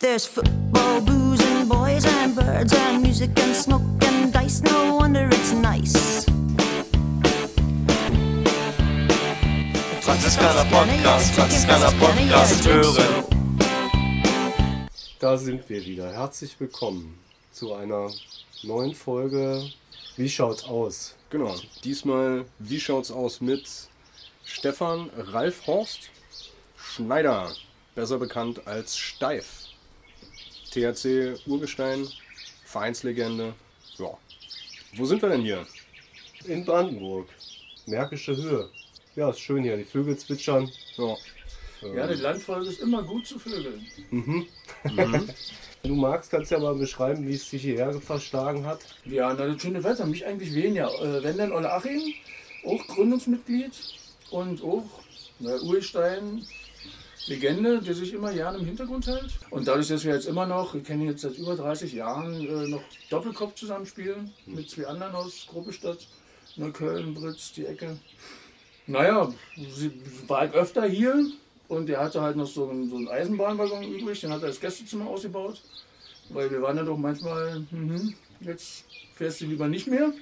There's football, booze, and boys, and birds, and music, and smoke, and dice. No wonder it's nice. Franziskaner Podcast, Franziskaner Podcast hören. Da sind wir wieder. Herzlich willkommen zu einer neuen Folge. Wie schaut's aus? Genau, diesmal, wie schaut's aus mit Stefan Ralf Horst Schneider, besser bekannt als Steif. THC Urgestein, Vereinslegende. Ja. Wo sind wir denn hier? In Brandenburg. Märkische Höhe. Ja, ist schön hier. Die Vögel zwitschern. Ja. Ja, die Landfolge ist immer gut zu vögeln. Wenn du magst, kannst du ja mal beschreiben, wie es sich hierher verschlagen hat. Ja, na, das schöne Wetter, mich eigentlich weniger. Äh, wenn dann Olle Achim, auch Gründungsmitglied und auch na, Urstein, Legende, der sich immer gerne im Hintergrund hält. Und dadurch, dass wir jetzt immer noch, wir kennen jetzt seit über 30 Jahren, äh, noch Doppelkopf zusammenspielen mit zwei anderen aus Gruppestadt, Neukölln, Britz, die Ecke. Naja, sie war halt öfter hier und der hatte halt noch so einen, so einen Eisenbahnwaggon übrig, den hat er als Gästezimmer ausgebaut. Weil wir waren ja doch manchmal, mhm, jetzt fährst du lieber nicht mehr.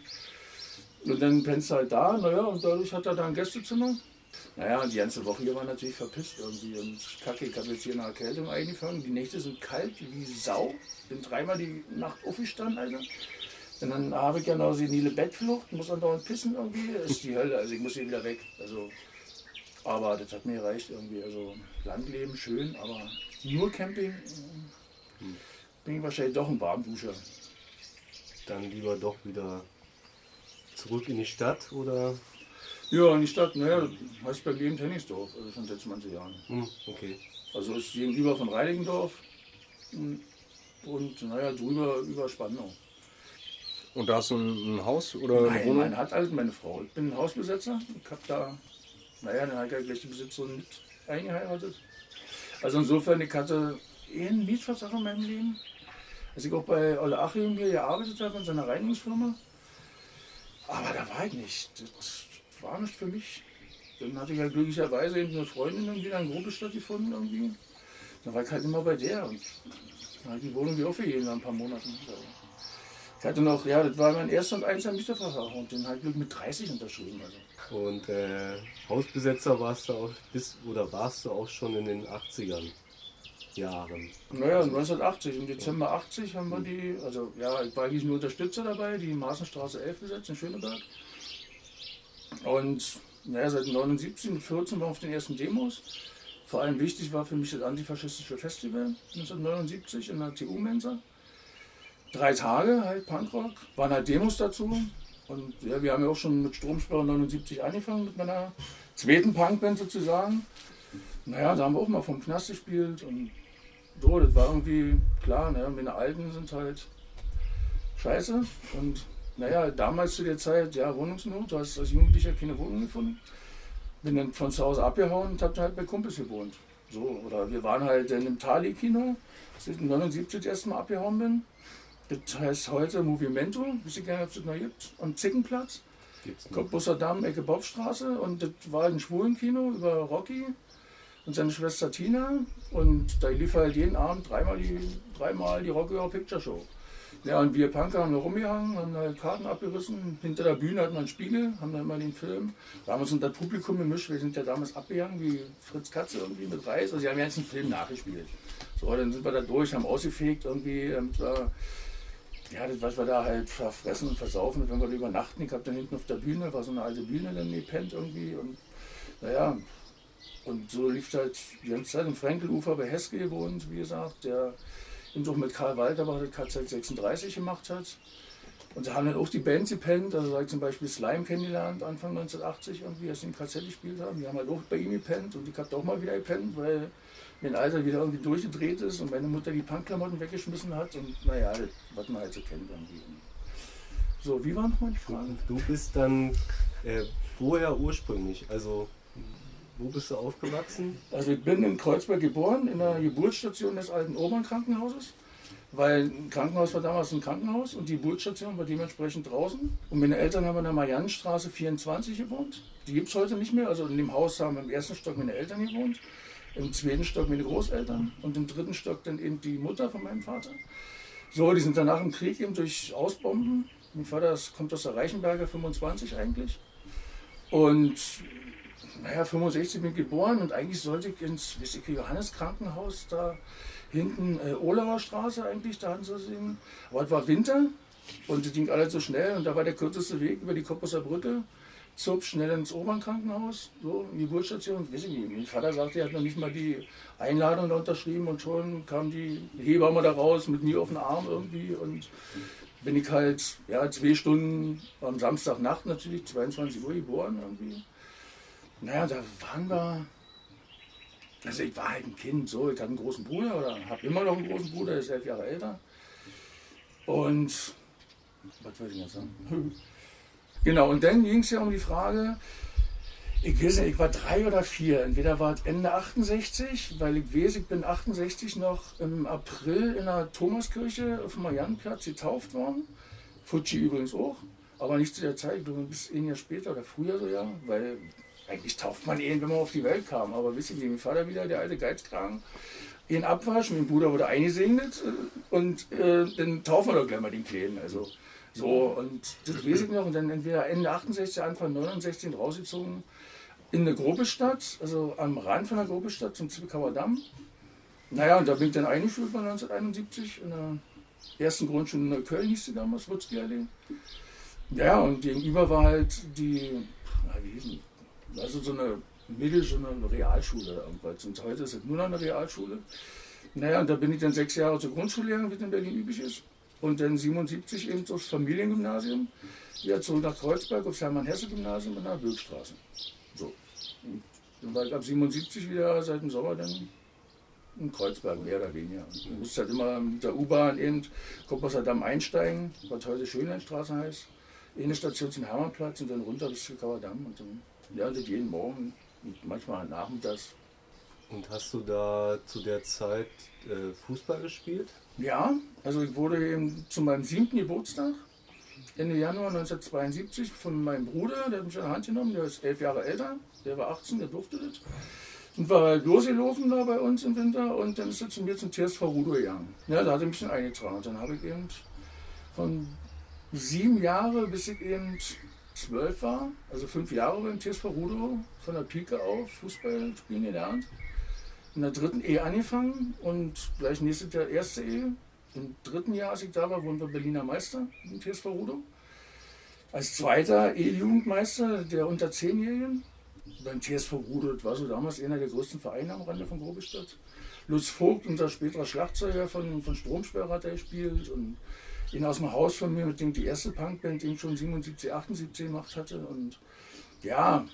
Und dann pennst du halt da, naja, und dadurch hat er da ein Gästezimmer. Naja, und die ganze Woche hier war natürlich verpisst irgendwie. Und kacke, ich habe jetzt hier eine Erkältung eingefangen. Die Nächte sind kalt wie Sau. Bin dreimal die Nacht aufgestanden, Alter. Und dann habe ich ja noch senile Bettflucht, muss dann dauernd pissen irgendwie. Das ist die Hölle, also ich muss hier wieder weg. Also, aber das hat mir gereicht irgendwie. Also Landleben schön, aber nur Camping äh, bin ich wahrscheinlich doch ein Warmduscher. Dann lieber doch wieder zurück in die Stadt oder. Ja, in die Stadt, naja, heißt bei mir im Tennisdorf, also schon seit 20 Jahren. Hm, okay. Also ist gegenüber von Reinigendorf und, naja, drüber über Spandau. Und da hast du ein, ein Haus oder eine Nein, Wohnung? meine hat halt meine Frau. Ich bin Hausbesetzer. Ich habe da, naja, dann ich ja gleich die Besitzerin mit eingeheiratet. Also insofern, ich hatte eh einen Mietvertrag in meinem Leben. Als ich auch bei Olle Achim hier gearbeitet habe in seiner Reinigungsfirma. Aber da war ich nicht. Das war nicht für mich. Dann hatte ich ja glücklicherweise eben eine Freundin irgendwie in Gruppestadt gefunden irgendwie. Dann war ich halt immer bei der und dann hat die Wohnung wieder aufgegeben nach ein paar Monaten. Ich hatte noch, ja, das war mein erster und einziger Mietvertrag und den habe ich mit 30 unterschrieben. Also. Und äh, Hausbesetzer warst du auch bis oder warst du auch schon in den 80ern Jahren. Naja, 1980, im Dezember 80 haben wir die, also ja, ich war eigentlich nur Unterstützer dabei, die Maßenstraße 11 besetzt in Schöneberg. Und naja, seit 79 und 14 waren wir auf den ersten Demos. Vor allem wichtig war für mich das antifaschistische Festival 1979 in der TU-Mensa. Drei Tage halt Punkrock, waren halt Demos dazu. Und ja, wir haben ja auch schon mit Stromsperre 79 angefangen, mit meiner zweiten Punkband sozusagen. Naja, da haben wir auch mal vom Knast gespielt und so, das war irgendwie klar, ne, meine Alten sind halt scheiße. Und naja, damals zu der Zeit, ja, Wohnungsnot, du hast als Jugendlicher keine Wohnung gefunden. Bin dann von zu Hause abgehauen und hab da halt bei Kumpels gewohnt. So, oder wir waren halt dann im Tali-Kino, als ich 79 das erste Mal abgehauen bin. Das heißt heute Movimento, ich gar nicht, ob es das noch gibt, am Zickenplatz. Gibt's noch? Cottbusser Damm, Ecke Bobstraße. Und das war halt ein Schwulenkino über Rocky und seine Schwester Tina. Und da lief halt jeden Abend dreimal die, dreimal die Rocky Horror Picture Show. Ja, und wir Punker haben da rumgehangen, haben halt Karten abgerissen. Hinter der Bühne hatten wir einen Spiegel, haben dann mal den Film. Da haben wir uns unter Publikum gemischt. Wir sind ja damals abgegangen wie Fritz Katze irgendwie mit Reis. Also, sie haben jetzt einen Film nachgespielt. So, dann sind wir da durch, haben ausgefegt irgendwie. damit wir- ja, das, was wir da halt verfressen und versaufen, wenn wir da übernachten. Ich hab dann hinten auf der Bühne, war so eine alte Bühne, dann gepennt irgendwie. Und naja, und so lief halt die ganze Zeit im Frenkelufer bei Heske gewohnt, wie gesagt, der eben auch mit Karl Walter war, der KZ 36 gemacht hat. Und da haben dann auch die Bands gepennt, also da ich zum Beispiel Slime kennengelernt, Anfang 1980 irgendwie, als sie im KZ gespielt haben. Die haben halt auch bei ihm gepennt und ich hab da auch mal wieder gepennt, weil mein Alter wieder irgendwie durchgedreht ist und meine Mutter die Punkklamotten weggeschmissen hat und naja, was man halt so kennt irgendwie. So, wie war nochmal die Frage? Du bist dann äh, woher ursprünglich? Also, wo bist du aufgewachsen? Also ich bin in Kreuzberg geboren, in der Geburtsstation des alten Obernkrankenhauses. Weil ein Krankenhaus war damals ein Krankenhaus und die Geburtsstation war dementsprechend draußen. Und meine Eltern haben in der Mariannenstraße 24 gewohnt. Die gibt es heute nicht mehr. Also in dem Haus haben im ersten Stock meine Eltern gewohnt. Im zweiten Stock meine Großeltern und im dritten Stock dann eben die Mutter von meinem Vater. So, die sind danach im Krieg eben durch Ausbomben. Mein Vater kommt aus der Reichenberger 25 eigentlich. Und naja, 65 bin ich geboren und eigentlich sollte ich ins Wissige Johannes Krankenhaus da hinten, äh, Olauer Straße eigentlich, da hatten. Aber es war Winter und es ging alles so schnell und da war der kürzeste Weg über die Koppusser Brücke. Zup schnell ins Obernkrankenhaus, so in die Geburtsstation, weiß ich nicht. Mein Vater sagte, er hat noch nicht mal die Einladung da unterschrieben und schon kam die Hebamme da raus mit mir auf den Arm irgendwie und bin ich halt, ja, zwei Stunden am Samstagnacht natürlich, 22 Uhr geboren irgendwie. Naja, da waren wir, also ich war halt ein Kind, so, ich hatte einen großen Bruder oder habe immer noch einen großen Bruder, der ist elf Jahre älter. Und, was wollte ich jetzt sagen? Genau, und dann ging es ja um die Frage, ich weiß nicht, ich war drei oder vier. Entweder war es Ende 68, weil ich weiß, ich bin 68 noch im April in der Thomaskirche auf dem Mariannenplatz getauft worden. Fuji übrigens auch, aber nicht zu der Zeit, ich glaube bis ein Jahr später oder früher so, ja, weil eigentlich tauft man ihn, wenn man auf die Welt kam. Aber wisst ihr, wie mein Vater wieder, der alte Geizkragen, ihn abwasch, mein Bruder wurde eingesegnet äh, und äh, dann taufen wir doch gleich mal den Kleinen. Also so, und das weiß ich noch. Und dann entweder Ende 68, Anfang 69 rausgezogen in eine Gruppestadt, also am Rand von der Gruppestadt zum Zwickauer Damm. Naja, und da bin ich dann eingeschult von 1971 in der ersten Grundschule in Neukölln, hieß sie damals, Wutzki Allee. Ja, und gegenüber war halt die, na, wie hieß die? Also so eine Mittel, so eine Realschule irgendwas. Und heute ist es nur noch eine Realschule. Naja, und da bin ich dann sechs Jahre zur Grundschule gegangen, wie es in Berlin üblich ist. Und dann 77 eben aufs Familiengymnasium. Wieder zurück nach Kreuzberg aufs Hermann-Hesse-Gymnasium in der Bürgstraße. So. Und dann war ich ab 77 wieder seit dem Sommer dann in Kreuzberg, mehr oder weniger. Und du musst halt immer mit der U-Bahn eben Koppasser Damm einsteigen, was heute Schönlandstraße heißt. Eine Station zum Hermannplatz und dann runter bis Zwickauer Damm. Und dann ja, das jeden Morgen und manchmal nachmittags. Und hast du da zu der Zeit äh, Fußball gespielt? Ja, also ich wurde eben zu meinem siebten Geburtstag, Ende Januar 1972, von meinem Bruder, der hat mich an der Hand genommen, der ist elf Jahre älter, der war 18, der durfte das. Und war halt losgelaufen da bei uns im Winter und dann ist er zu mir zum TSV Rudo gegangen. Ja, da hat er mich dann eingetragen. Und dann habe ich eben von sieben Jahre bis ich eben zwölf war, also fünf Jahre beim TSV Rudo, von der Pike auf Fußball spielen gelernt. In der dritten Ehe angefangen und gleich nächstes Jahr erste Ehe. Im dritten Jahr, als ich da war, wurden wir Berliner Meister im TSV Rudo. Als zweiter E-Jugendmeister der unter Zehnjährigen beim TSV. Das war so damals einer der größten Vereine am Rande von Grobestadt. Lutz Vogt, unser späterer Schlagzeuger von, von Stromsperr, hat er gespielt. Und ihn aus dem Haus von mir, mit dem die erste Punkband, die ich schon 77, 78 gemacht hatte. Und ja,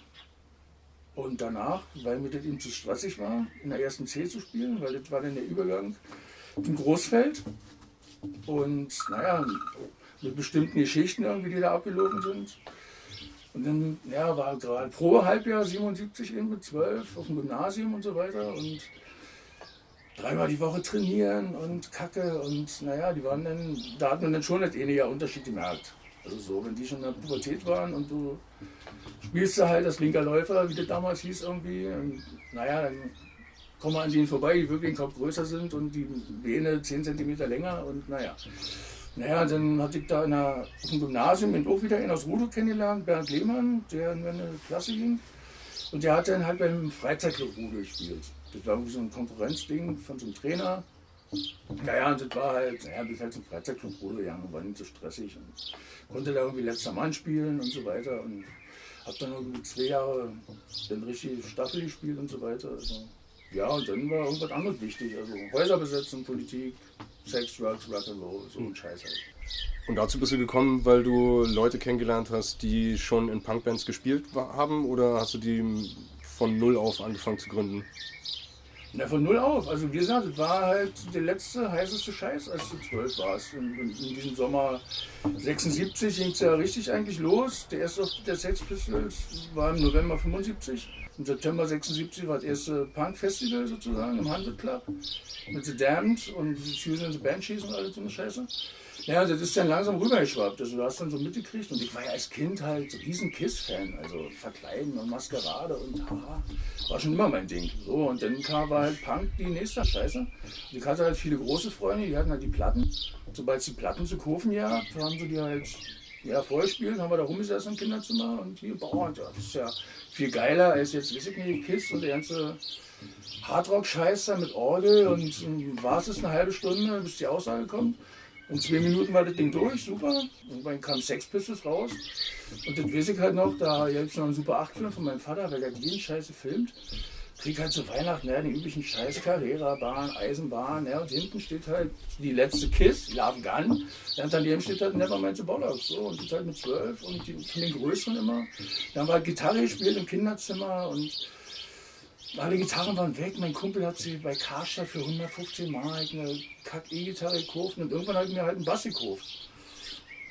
und danach, weil mir das eben zu stressig war, in der ersten C zu spielen, weil das war dann der Übergang im Großfeld. Und naja, mit bestimmten Geschichten irgendwie, die da abgelaufen sind. Und dann ja, war gerade Probehalbjahr 77 eben mit 12 auf dem Gymnasium und so weiter. Und dreimal die Woche trainieren und Kacke. Und naja, die waren dann, da hat man dann schon nicht ähnlicher Unterschied gemerkt. Also so, wenn die schon in der Pubertät waren und du spielst du halt als linker Läufer, wie das damals hieß irgendwie. Und, naja, dann kommen wir an denen vorbei, die wirklich den Kopf größer sind und die Beine 10 cm länger und naja. Naja, dann hatte ich da in der, auf dem Gymnasium in auch wieder einen aus Rudo kennengelernt, Bernd Lehmann, der in meine Klasse ging. Und der hat dann halt beim Freizeitclub Rudo gespielt. Das war irgendwie so ein Konkurrenzding von so einem Trainer. Naja, und das war halt, naja, ich halt zum Freizeitclub gegangen, war nicht so stressig und konnte da irgendwie letzter Mann spielen und so weiter. Und hab dann irgendwie zwei Jahre dann richtig Staffel gespielt und so weiter. Also, ja, und dann war irgendwas anderes wichtig. Also Häuser besetzen, Politik, Sex, Drugs, Rock'n'Roll, so ein Scheiß halt. Und dazu bist du gekommen, weil du Leute kennengelernt hast, die schon in Punkbands gespielt haben? Oder hast du die von null auf angefangen zu gründen? Na, von null auf. Also wie gesagt, es war halt der letzte heißeste Scheiß, als du zwölf warst. In, in, in diesem Sommer 76 ging es ja richtig eigentlich los. Der erste Auftritt der Sex Pistols war im November 75. Im September 76 war das erste Punk-Festival sozusagen im Hundred Club mit The Damned und Susan and the Banshees und alles so eine Scheiße. Ja, das ist dann langsam rübergeschwappt. Also du hast dann so mitgekriegt und ich war ja als Kind halt so riesen Kiss-Fan. Also Verkleiden und Maskerade und haha, war schon immer mein Ding. So, und dann kam halt Punk die nächste Scheiße. Und ich hatte halt viele große Freunde, die hatten halt die Platten. Sobald es die Platten zu kaufen gehabt, haben sie die halt ja, vorgespielt, haben wir da rumgesessen im Kinderzimmer und hier, und ja, das ist ja viel geiler als jetzt, weiß ich nicht, Kiss und der ganze Hardrock-Scheiß da mit Orgel und ähm, war es eine halbe Stunde, bis die Aussage kommt. In zwei Minuten war das Ding durch, super. Irgendwann kam Sex Pistols raus. Und das weiß ich halt noch, da gibt es noch einen Super 8-Film von meinem Vater, weil der jeden Scheiße filmt. Krieg halt zu Weihnachten ja, den üblichen Scheiß, Carrera-Bahn, Eisenbahn, ja, und hinten steht halt die letzte Kiss, Love Gun. Und daneben steht halt Nevermind the Bollocks, so, und das halt mit zwölf und die, von den Größeren immer. Da haben wir halt Gitarre gespielt im Kinderzimmer und alle Gitarren waren weg. Mein Kumpel hat sie bei Karstadt für 115 Mark eine Kack-E-Gitarre gekauft und irgendwann hat er mir halt einen Bass gekauft.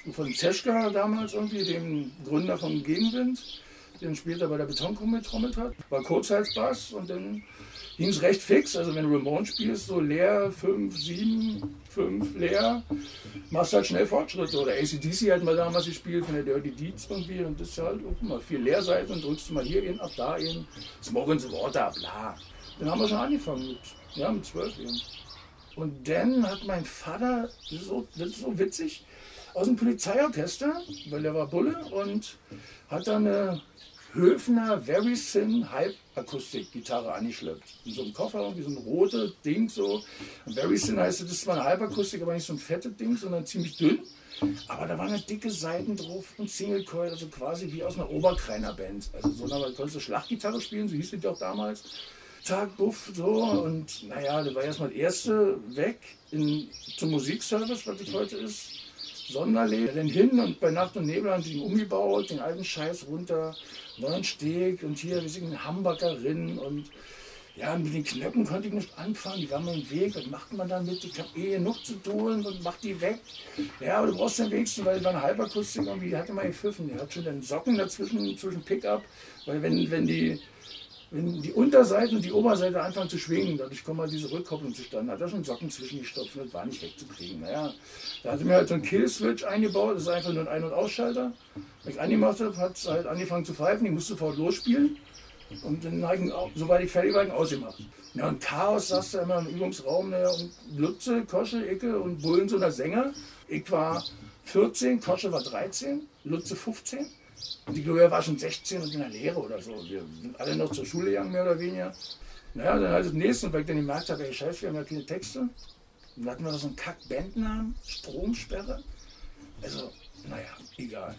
Und von Zeschka damals irgendwie, dem Gründer von Gegenwind, den später bei der Betonkumpel getrommelt hat, war Kurzhalsbass und dann ging es recht fix. Also wenn Ramon spielst, so leer, 5, 7, 5 leer, machst halt schnell Fortschritte. Oder ACDC hat mal damals gespielt von der Dirty Deeds irgendwie und das ist halt auch immer viel Leerseiten und drückst du mal hier hin, ab da hin, Smoke the Water, bla. Dann haben wir schon angefangen mit, ja, mit 12 eben. Und dann hat mein Vater, das ist so, das ist so witzig, aus dem Polizeiorchester, weil er war Bulle und hat dann eine Höfner Very Thin Halbakustik-Gitarre angeschleppt. In so einem Koffer, irgendwie so ein rotes Ding so. Very Thin heißt, das ist zwar eine Halbakustik, aber nicht so ein fettes Ding, sondern ziemlich dünn. Aber da waren eine dicke Seiten drauf und Single Coil, also quasi wie aus einer Oberkreiner Band. Also so eine, konntest du Schlachtgitarre spielen, so hieß die doch damals. Tag, Buff, so. Und naja, da war erstmal das erste weg in, zum Musikservice, was das heute ist. Sonderleben. Dann hin und bei Nacht und Nebel haben sie ihn umgebaut, den alten Scheiß runter, neuen Steg und hier, wir sind eine Hamburgerin und ja, mit den Knöpfen konnte ich nicht anfangen, die waren im Weg. Was macht man damit? Ich habe eh genug zu tun und mach die weg. Ja, aber du brauchst den wenigsten, weil es war eine Halbakustik irgendwie, die hatte mal gepfiffen. Die hat schon den Socken dazwischen, zwischen Pickup, weil wenn, wenn die wenn die Unterseite und die Oberseite anfangen zu schwingen, dadurch kommt mal diese Rückkopplung zustande. Hat er schon Socken zwischengestopft und war nicht wegzukriegen. Naja, da hatte mir halt so ein Kill-Switch eingebaut, das ist einfach nur ein Ein- und Ausschalter. Wenn ich angemacht habe, hat es halt angefangen zu pfeifen, ich musste sofort losspielen. Und dann habe ich, sobald ich fertig war, ausgemacht. Ja, und Chaos saß da immer im Übungsraum, naja, und Lutze, Kosche, Icke und Bullen so der Sänger. Ich war 14, Kosche war 13, Lutze 15. Und die Gloria war schon 16 und in der Lehre oder so. Wir sind alle noch zur Schule gegangen, mehr oder weniger. Naja, dann halt das nächste, weil ich dann gemerkt habe, ey, scheiße, wir haben ja keine Texte. Dann hatten wir da so einen Kack-Bandnamen, Stromsperre. Also, naja, egal.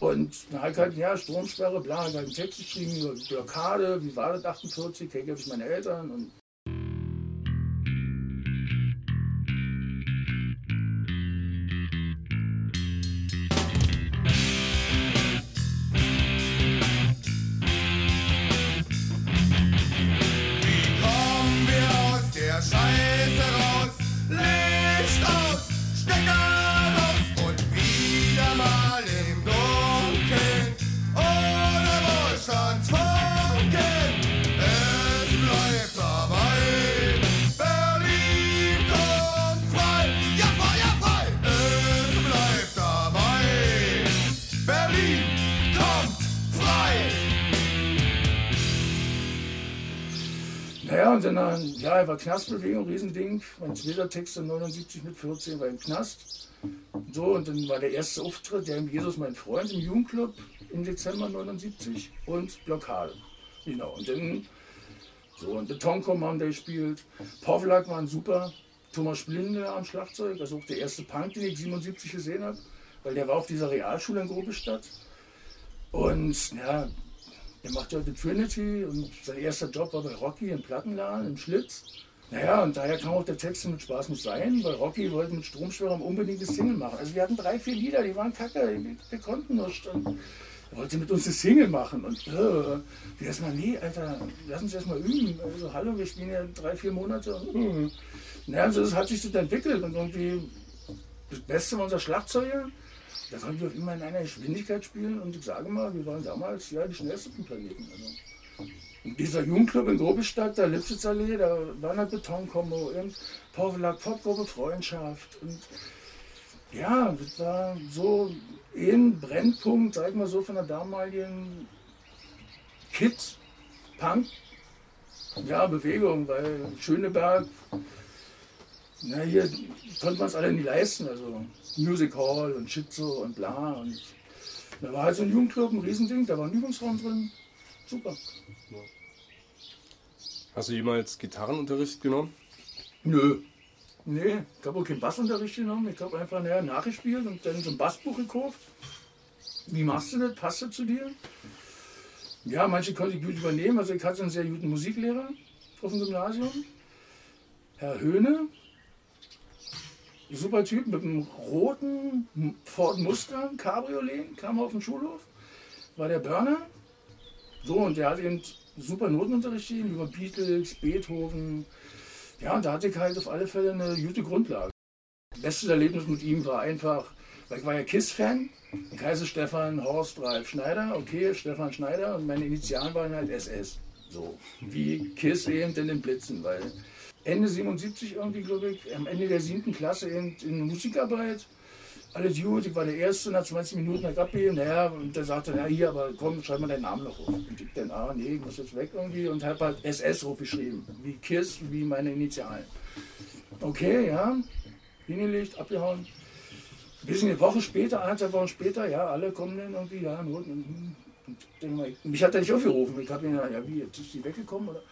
Und dann habe ich halt, ja, Stromsperre, bla, hab ich halt einen Text geschrieben über Blockade, wie war das 48, hey, gebe ich meine Eltern und Dann, äh, ja, war Knastbewegung, Riesending. Mein zweiter Text in 79 mit 14 war im Knast. So, und dann war der erste Auftritt, der Jesus, mein Freund, im Jugendclub im Dezember 79 und Blockade. Genau, und dann, so, und Betonkom haben da gespielt. Povlak waren super. Thomas Splinde am Schlagzeug, also auch der erste Punk, den ich 77 gesehen habe, weil der war auf dieser Realschule in Grobestadt. Und ja, er macht heute Trinity und sein erster Job war bei Rocky im Plattenladen, im Schlitz. Naja, und daher kam auch der Text mit Spaß muss sein, weil Rocky wollte mit Stromschwärmer unbedingt eine Single machen. Also wir hatten drei, vier Lieder, die waren kacke, wir, konnten nicht. Und er wollte mit uns eine Single machen. Und äh, wir erstmal, nee, Alter, lass uns erstmal üben. Also hallo, wir spielen ja drei, vier Monate. Und, äh. Naja, also das hat sich so entwickelt und irgendwie das Beste war unser Schlagzeuger. Da konnten wir immer in einer Geschwindigkeit spielen und ich sage mal, wir waren damals ja die schnellsten dem Planeten. Also, Und dieser Jugendclub in Grobestadt, der Lipsitzallee, da waren halt Betonkombo und Pavlak, Popgruppe Freundschaft. Und ja, das war so ein Brennpunkt, sag ich mal so, von der damaligen Kids, Punk, ja, Bewegung, weil Schöneberg, na hier konnte man es alle nicht leisten, also Music Hall und Schizo und bla und da war halt so ein Jugendclub, ein Riesending, da war ein Übungsraum drin, super. Hast du jemals Gitarrenunterricht genommen? Nö. Nee, ich habe auch keinen Bassunterricht genommen. Ich habe einfach naja, nachgespielt und dann so ein Bassbuch gekauft. Wie machst du das? Passt das zu dir? Ja, manche konnte ich gut übernehmen. Also ich hatte einen sehr guten Musiklehrer auf dem Gymnasium. Herr Höhne. Super Typ mit einem roten Ford Mustang Cabriolet, kam auf den Schulhof. War der Burner. So, und der hat eben super Notenunterricht gegeben über Beatles, Beethoven. Ja, und da hatte ich halt auf alle Fälle eine gute Grundlage. Bestes Erlebnis mit ihm war einfach, weil ich war ja KISS-Fan. Heiße Stefan Horst Ralf Schneider, okay, Stefan Schneider und meine Initialen waren halt SS. So, wie KISS eben in den Blitzen, weil Ende 77 irgendwie, glaube ich, am Ende der siebten Klasse eben in Musikarbeit alles gut, ich war der Erste, nach 20 Minuten hat abgegeben, naja, und der sagte, na hier, aber komm, schreib mal deinen Namen noch auf. Und ich dann, ah, nee, ich muss jetzt weg irgendwie und habe halt SS aufgeschrieben, wie KISS, wie meine Initialen. Okay, ja, hingelegt, abgehauen. Bis eine Woche später, eineinhalb Wochen später, ja, alle kommen dann irgendwie, ja, Noten. Mich hat er nicht aufgerufen. Ich habe ihn ja, wie, jetzt ist die weggekommen, oder?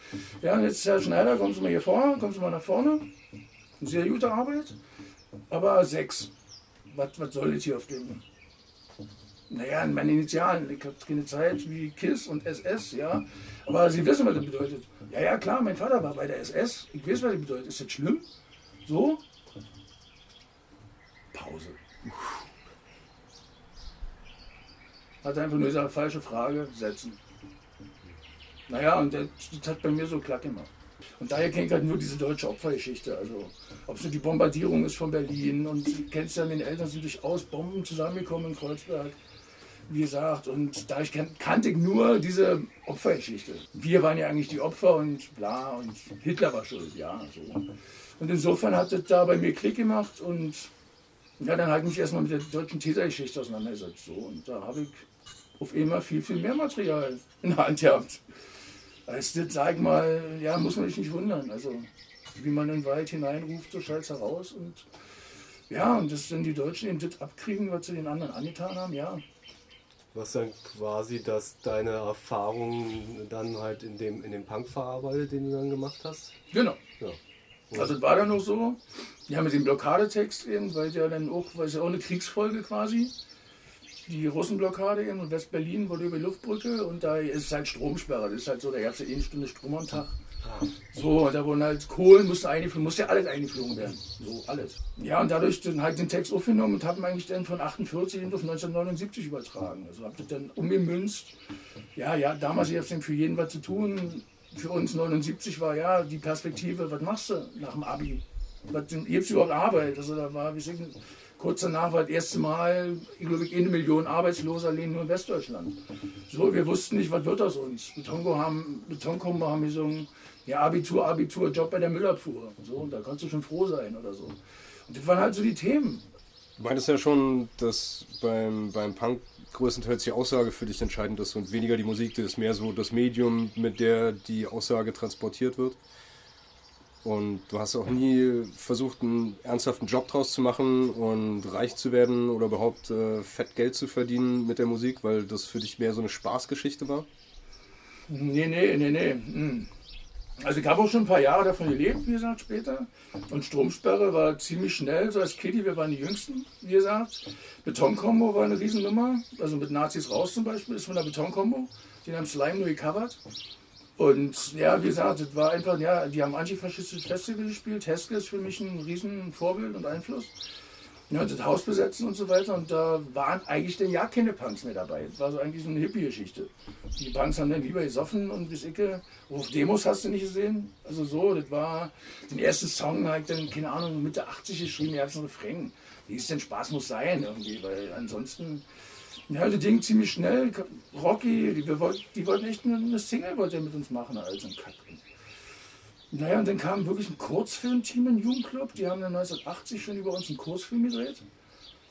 Ja, und jetzt, Herr Schneider, kommst du mal hier vorne, kommst du mal nach vorne. Sehr gute Arbeit, aber sechs was, was soll ich hier auf dem? Naja, in meinen Initialen. Ich habe keine Zeit wie KISS und SS, ja. Aber Sie wissen, was das bedeutet. Ja, ja, klar, mein Vater war bei der SS. Ich weiß, was das bedeutet. Ist das schlimm? So? Pause. Hat einfach nur gesagt, falsche Frage, setzen. Naja, und das, das hat bei mir so klack gemacht. Und daher kenne ich halt nur diese deutsche Opfergeschichte. Also, ob es nur die Bombardierung ist von Berlin und du kennst ja, meine Eltern sind durchaus Bomben zusammengekommen in Kreuzberg. Wie gesagt, und da ich kan kannte ich nur diese Opfergeschichte. Wir waren ja eigentlich die Opfer und bla und Hitler war schuld, ja. So. Und insofern hat es da bei mir Klick gemacht und ja, dann habe ich mich erstmal mit der deutschen Tätergeschichte auseinandergesetzt. So. Und da habe ich auf einmal viel, viel mehr Material in der Hand gehabt. Als das, sag ich mal, ja, muss man sich nicht wundern. Also, wie man in den Wald hineinruft, so schallt es heraus. Und ja, und das dann die Deutschen eben das abkriegen, was sie den anderen angetan haben, ja. Was dann quasi, dass deine Erfahrungen dann halt in dem, in dem Punk verarbeitet, den du dann gemacht hast? Genau. Ja. Also es war dann noch so, ja, mit dem Blockadetext eben, weil ja dann auch, weil es ja auch eine Kriegsfolge quasi die Russenblockade in West-Berlin wurde über die Luftbrücke und da ist halt Stromsperre. Das ist halt so, da gab es ja eine Stunde Strom am Tag. So, da wurden halt Kohlen musste eingeflogen, musste ja alles eingeflogen werden. So, alles. Ja, und dadurch dann halt den Text aufgenommen und haben eigentlich dann von 48 auf 1979 übertragen. Also hab das dann umgemünzt. Ja, ja, damals jetzt für jeden was zu tun. Für uns 79 war ja die Perspektive, was machst du nach dem Abi? Was gibst du überhaupt Arbeit? Also da war, wie gesagt, Kurz danach war das erste Mal, ich glaube, eine Million Arbeitsloser allein nur in Westdeutschland. So, wir wussten nicht, was wird aus uns. Betonko haben, Betonkombo haben gesungen, ja, Abitur, Abitur, Job bei der Müllabfuhr. So, und da kannst du schon froh sein oder so. Und das waren halt so die Themen. Du meintest ja schon, dass beim, beim Punk größtenteils die Aussage für dich entscheidend ist und weniger die Musik, das ist mehr so das Medium, mit der die Aussage transportiert wird. Und du hast auch nie versucht, einen ernsthaften Job draus zu machen und reich zu werden oder überhaupt äh, fett Geld zu verdienen mit der Musik, weil das für dich mehr so eine Spaßgeschichte war? Nee, nee, nee, nee. Hm. Also ich habe auch schon ein paar Jahre davon gelebt, wie gesagt, später. Und Stromsperre war ziemlich schnell, so als Kitty, wir waren die Jüngsten, wie gesagt. Betonkombo war eine Riesennummer, also mit Nazis raus zum Beispiel, ist von der Betonkombo. Den haben Slime nur gecovert. Und ja, wie gesagt, es war einfach, ja, die haben antifaschistisches Festival gespielt. Heske ist für mich ein riesen Vorbild und Einfluss. Ja, das Haus besetzen und so weiter. Und da waren eigentlich dann ja keine Punks mehr dabei. Das war so eigentlich so eine Hippie-Geschichte. Die Punks haben dann lieber gesoffen und bis Icke. Auf Demos hast du nicht gesehen. Also so, das war den ersten Song, halt dann, keine Ahnung, Mitte 80 geschrieben, ihr habt einen Refrain. Wie ist denn Spaß muss sein irgendwie, weil ansonsten Ja, das Ding ziemlich schnell. Rocky, die, wir wollten, die wollten echt eine, Single wollte mit uns machen, als ein Kack. Naja, und dann kam wirklich ein Kurzfilmteam im Jugendclub. Die haben dann 1980 schon über uns einen Kurzfilm gedreht.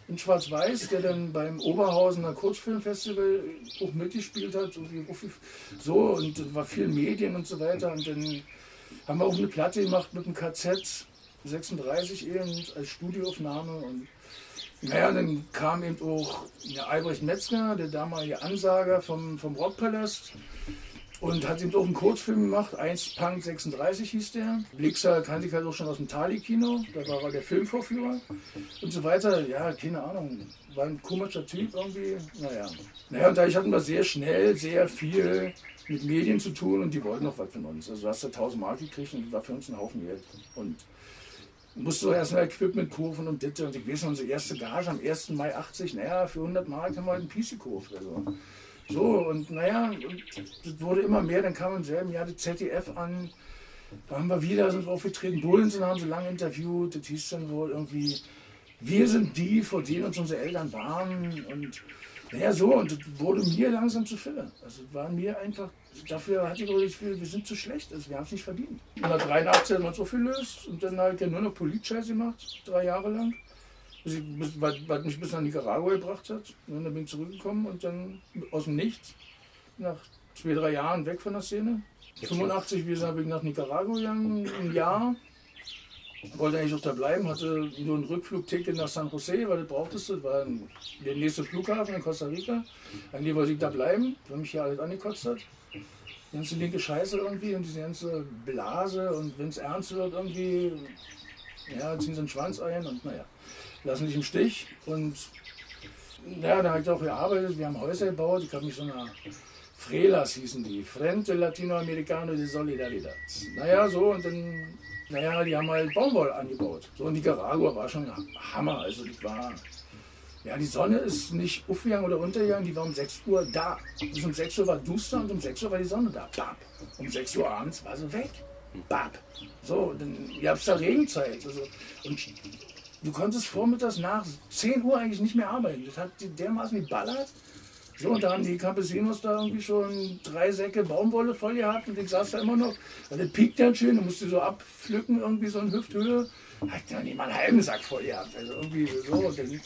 In Schwarz-Weiß, der dann beim Oberhausener Kurzfilmfestival auch mitgespielt hat. So, und es war viel Medien und so weiter. Und dann haben wir auch eine Platte gemacht mit dem KZ 36 eben als Studioaufnahme. Und naja, dann kam eben auch der Albrecht Metzger, der damalige Ansager vom, vom Rockpalast. Und hat eben auch einen Kurzfilm gemacht, 1 Punk 36 hieß der. Blixer kannte ich halt auch schon aus dem Tali-Kino, da war er der Filmvorführer und so weiter. Ja, keine Ahnung, war ein komischer Typ irgendwie. Naja, naja und da hatten wir sehr schnell sehr viel mit Medien zu tun und die wollten noch was von uns. Also du hast da 1000 Mark gekriegt und das war für uns ein Haufen Geld. Und musste so erstmal Equipment kaufen und das und ich weiß noch, unsere erste Gage am 1. Mai 80, naja, für 100 Mark haben wir halt einen PC gekauft. Also. So, und naja, und das wurde immer mehr, dann kam im selben Jahr das ZDF an, da haben wir wieder, sind wir aufgetreten, Bullensen haben sie lange interviewt, das hieß dann wohl irgendwie, wir sind die, vor denen uns unsere Eltern warnen und naja, so, und das wurde mir langsam zu viel. Also es war mir einfach, dafür hatte ich das Gefühl, wir sind zu schlecht, also wir haben es nicht verdient. In der 83 haben wir uns aufgelöst und dann halt ja nur noch Politscheiße gemacht, drei Jahre lang. Ich, was, was mich bis nach Nicaragua gebracht hat. Und dann bin ich zurückgekommen und dann aus dem Nichts, nach zwei, drei Jahren weg von der Szene. 85, wie gesagt, bin ich nach Nicaragua gegangen, ein Jahr. Wollte eigentlich auch da bleiben, hatte nur ein Rückflugticket nach San Jose, weil das brauchtest du. Das war der nächste Flughafen in Costa Rica. Eigentlich wollte ich da bleiben, weil mich hier alles angekotzt hat. Die ganze linke Scheiße irgendwie und diese ganze Blase und wenn es ernst wird irgendwie, ja, ziehen sie den Schwanz ein und naja, lassen dich im Stich. Und ja, da habe ich auch gearbeitet, wir haben Häuser gebaut, ich habe mich so einer Frelas hießen die, Frente Latinoamericano de Solidaridad. Naja, so und dann, naja, die haben halt Baumwolle angebaut. So in Nicaragua war schon Hammer, also das war, ja, die Sonne ist nicht aufgegangen oder untergegangen, die war um 6 Uhr da. Bis um 6 Uhr war duster und um 6 Uhr war die Sonne da. Bap. Um 6 Uhr abends war sie weg. Bap. So, dann gab es da Regenzeit. Also, und du konntest vormittags nach 10 Uhr eigentlich nicht mehr arbeiten. Das hat dermaßen geballert. So, und da haben die Campesinos da irgendwie schon drei Säcke Baumwolle voll gehabt und ich saß da immer noch. Weil das piekt dann schön, du musst die so abpflücken, irgendwie so in Hüfthöhe. Hat ja nicht mal einen halben Sack voll gehabt. Also irgendwie so. Und dann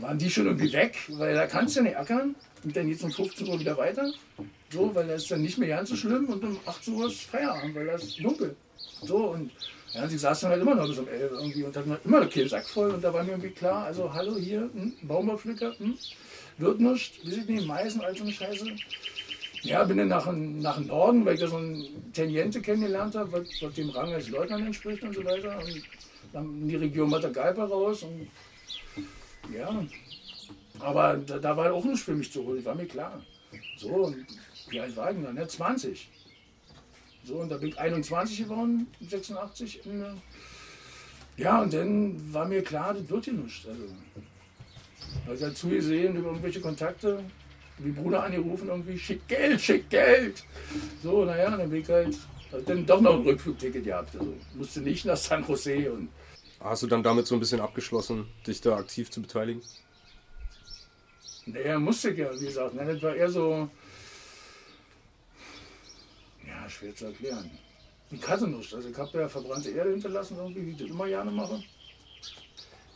waren die schon irgendwie weg, weil da kannst du nicht ackern. Und dann geht's um 15 Uhr wieder weiter. So, weil das ist dann nicht mehr ganz so schlimm und um 18 Uhr ist Feierabend, weil das ist dunkel. So, und ja, sie saß dann halt immer noch bis um 11 irgendwie und hatten immer noch keinen Sack voll. Und da war mir irgendwie klar, also hallo hier, hm, Baumwollpflücker, hm, wird nichts, weiß ich nicht, Meißen, all so eine Scheiße. Ja, bin dann nach, nach Norden, weil ich da so einen Teniente kennengelernt habe, was, was dem Rang als Leutnant entspricht und so weiter. Und dann in die Region Matagalpa raus und ja, aber da, da war auch nicht für mich zu holen, war mir klar. So, wie alt war ich denn dann? Ne? 20. So, und da bin ich 21 geworden, 86. Und, äh, ja, und dann war mir klar, das wird hier nichts. Also, ich dazu gesehen, über irgendwelche Kontakte, wie Bruder angerufen, irgendwie, schick Geld, schick Geld. So, naja, dann bin ich halt, dann doch noch ein Rückflugticket gehabt. Also musste nicht nach San Jose und Hast du dann damit so ein bisschen abgeschlossen, dich da aktiv zu beteiligen? Naja, musste ja, wie gesagt. Ne, das war eher so. Ja, schwer zu erklären. Hatte nichts. Also, ich habe ja verbrannte Erde hinterlassen, irgendwie, wie ich das immer gerne mache.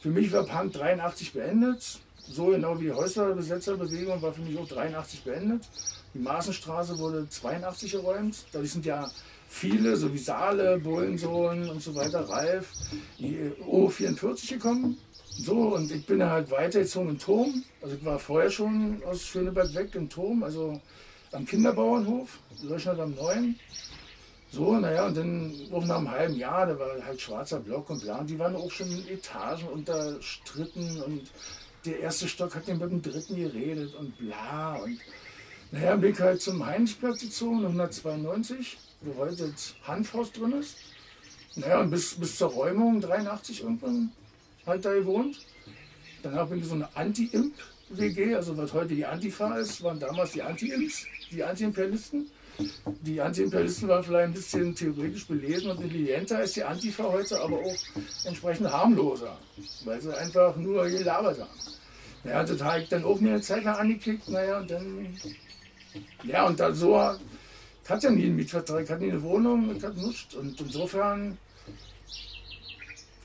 Für mich war Punk 83 beendet. So genau wie die Häuserbesetzerbewegung war für mich auch 83 beendet. Die Maßenstraße wurde 82 geräumt. Da sind ja viele, so wie Saale, Bullensohn und so weiter, Ralf, die O44 gekommen. So, und ich bin halt weitergezogen im Turm. Also ich war vorher schon aus Schöneberg weg im Turm, also am Kinderbauernhof, Löschner am Neuen. So, naja, und dann auch nach einem halben Jahr, da war halt schwarzer Block und bla, und die waren auch schon in Etagen unterstritten und der erste Stock hat dann mit dem dritten geredet und bla. Und naja, bin ich halt zum Heinrichplatz gezogen, 192, heute das Hanfhaus drin ist. Naja, und bis, bis zur Räumung 83 irgendwann halt da gewohnt. Danach bin ich so eine Anti-Imp-WG, also was heute die Antifa ist, waren damals die Anti-Imps, die Anti-Imperialisten. Die Anti-Imperialisten waren vielleicht ein bisschen theoretisch belesen und intelligenter als die Antifa heute, aber auch entsprechend harmloser, weil sie einfach nur gelabert haben. Ja, das habe ich dann auch mir eine Zeit lang angekickt, naja, und dann. Ja, und dann so. Ich hatte ja nie einen Mietvertrag, ich hatte nie eine Wohnung, ich hatte nichts. Und insofern.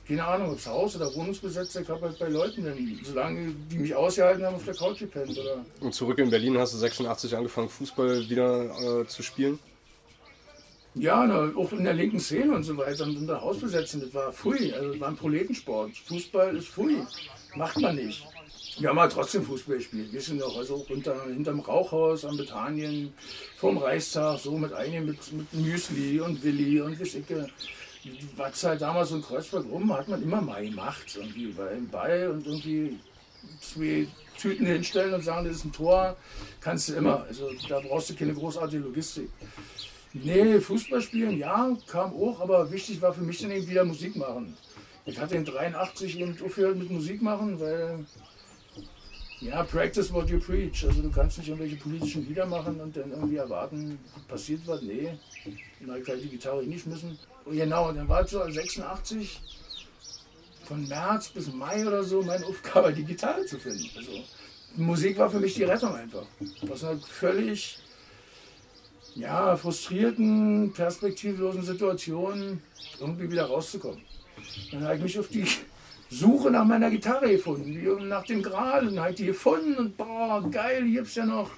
Keine Ahnung, ob es Haus oder Wohnungsbesetzer, ich habe halt bei Leuten, denn, solange die mich ausgehalten haben, auf der Couch gepennt. Oder Und zurück in Berlin hast du 86 angefangen, Fußball wieder äh, zu spielen. Ja, na, auch in der linken Szene und so weiter und unter Haus besetzen, das war pfui, also das war ein Proletensport. Fußball ist pfui, macht man nicht. Wir haben halt trotzdem Fußball gespielt, wir sind noch also auch unter, hinterm Rauchhaus am Bethanien, vorm Reichstag, so mit einigen mit, mit Müsli und Willi und Wisicke. Was halt damals so in Kreuzberg rum, hat man immer mal gemacht, irgendwie bei einem Ball und irgendwie zwei Tüten hinstellen und sagen, das ist ein Tor, kannst du immer. Also da brauchst du keine großartige Logistik. Nee, Fußball spielen, ja, kam auch, aber wichtig war für mich dann eben wieder Musik machen. Ich hatte in 83 eben aufgehört mit Musik machen, weil, ja, practice what you preach. Also du kannst nicht irgendwelche politischen Lieder machen und dann irgendwie erwarten, passiert was, nee. Dann ich halt die Gitarre hingeschmissen. Und genau, und dann war es so 86, von März bis Mai oder so, meine Aufgabe, die Gitarre zu finden. Also Musik war für mich die Rettung einfach. Aus einer völlig ja, frustrierten, perspektivlosen Situationen irgendwie wieder rauszukommen. Dann habe ich mich auf die Suche nach meiner Gitarre gefunden, nach dem Gral und halt die gefunden und boah, geil, hier gibt's ja noch.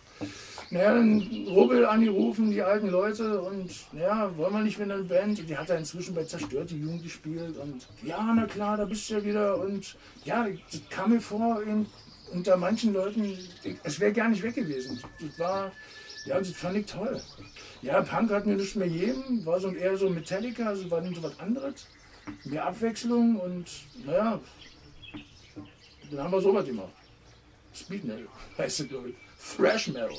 Naja, dann Rubbel angerufen, die alten Leute und naja, wollen wir nicht wieder eine Band? Die hat er inzwischen bei Zerstörte Jugend gespielt und ja, na klar, da bist du ja wieder und ja, das kam mir vor, eben, unter manchen Leuten, es wäre gar nicht weg gewesen. Das war, ja, das fand ich toll. Ja, Punk hat mir nicht mehr jedem, war so eher so Metallica, also war nicht so was anderes. Mehr Abwechslung und naja, dann haben wir sowas gemacht. Speed Metal heißt es, glaube ich. Thrash Metal.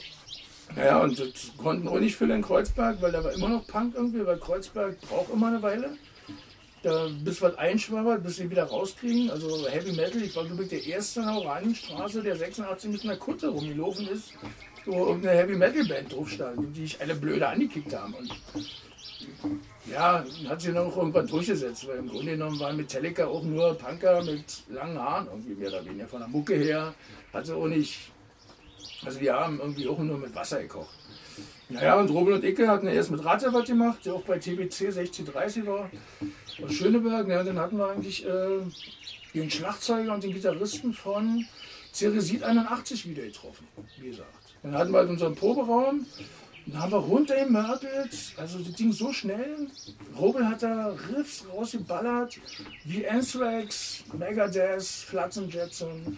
Naja, und das konnten auch nicht viele in Kreuzberg, weil da war immer noch Punk irgendwie, weil Kreuzberg braucht immer eine Weile. Da, bis was einschwabbert, bis sie wieder rauskriegen. Also Heavy Metal, ich war glaube ich der erste in der Oranienstraße, der 86 mit einer Kutte rumgelaufen ist, wo irgendeine Heavy Metal Band drauf stand, die ich alle blöde angekickt haben. Und ja, hat sich dann auch irgendwann durchgesetzt, weil im Grunde genommen waren Metallica auch nur Punker mit langen Haaren, irgendwie mehr oder weniger von der Mucke her. Hatte auch nicht, also die haben irgendwie auch nur mit Wasser gekocht. Naja, und Robin und Icke hatten erst mit Ratte was gemacht, der auch bei TBC 6030 war, aus Schöneberg. Ja, dann hatten wir eigentlich äh, den Schlagzeuger und den Gitarristen von Ceresit 81 wieder getroffen, wie gesagt. Dann hatten wir halt unseren Proberaum, dann haben wir runtergemörtelt, also das ging so schnell. Robin hat da Riffs rausgeballert, wie Anthrax, Megadeth, Flotsam Jetson.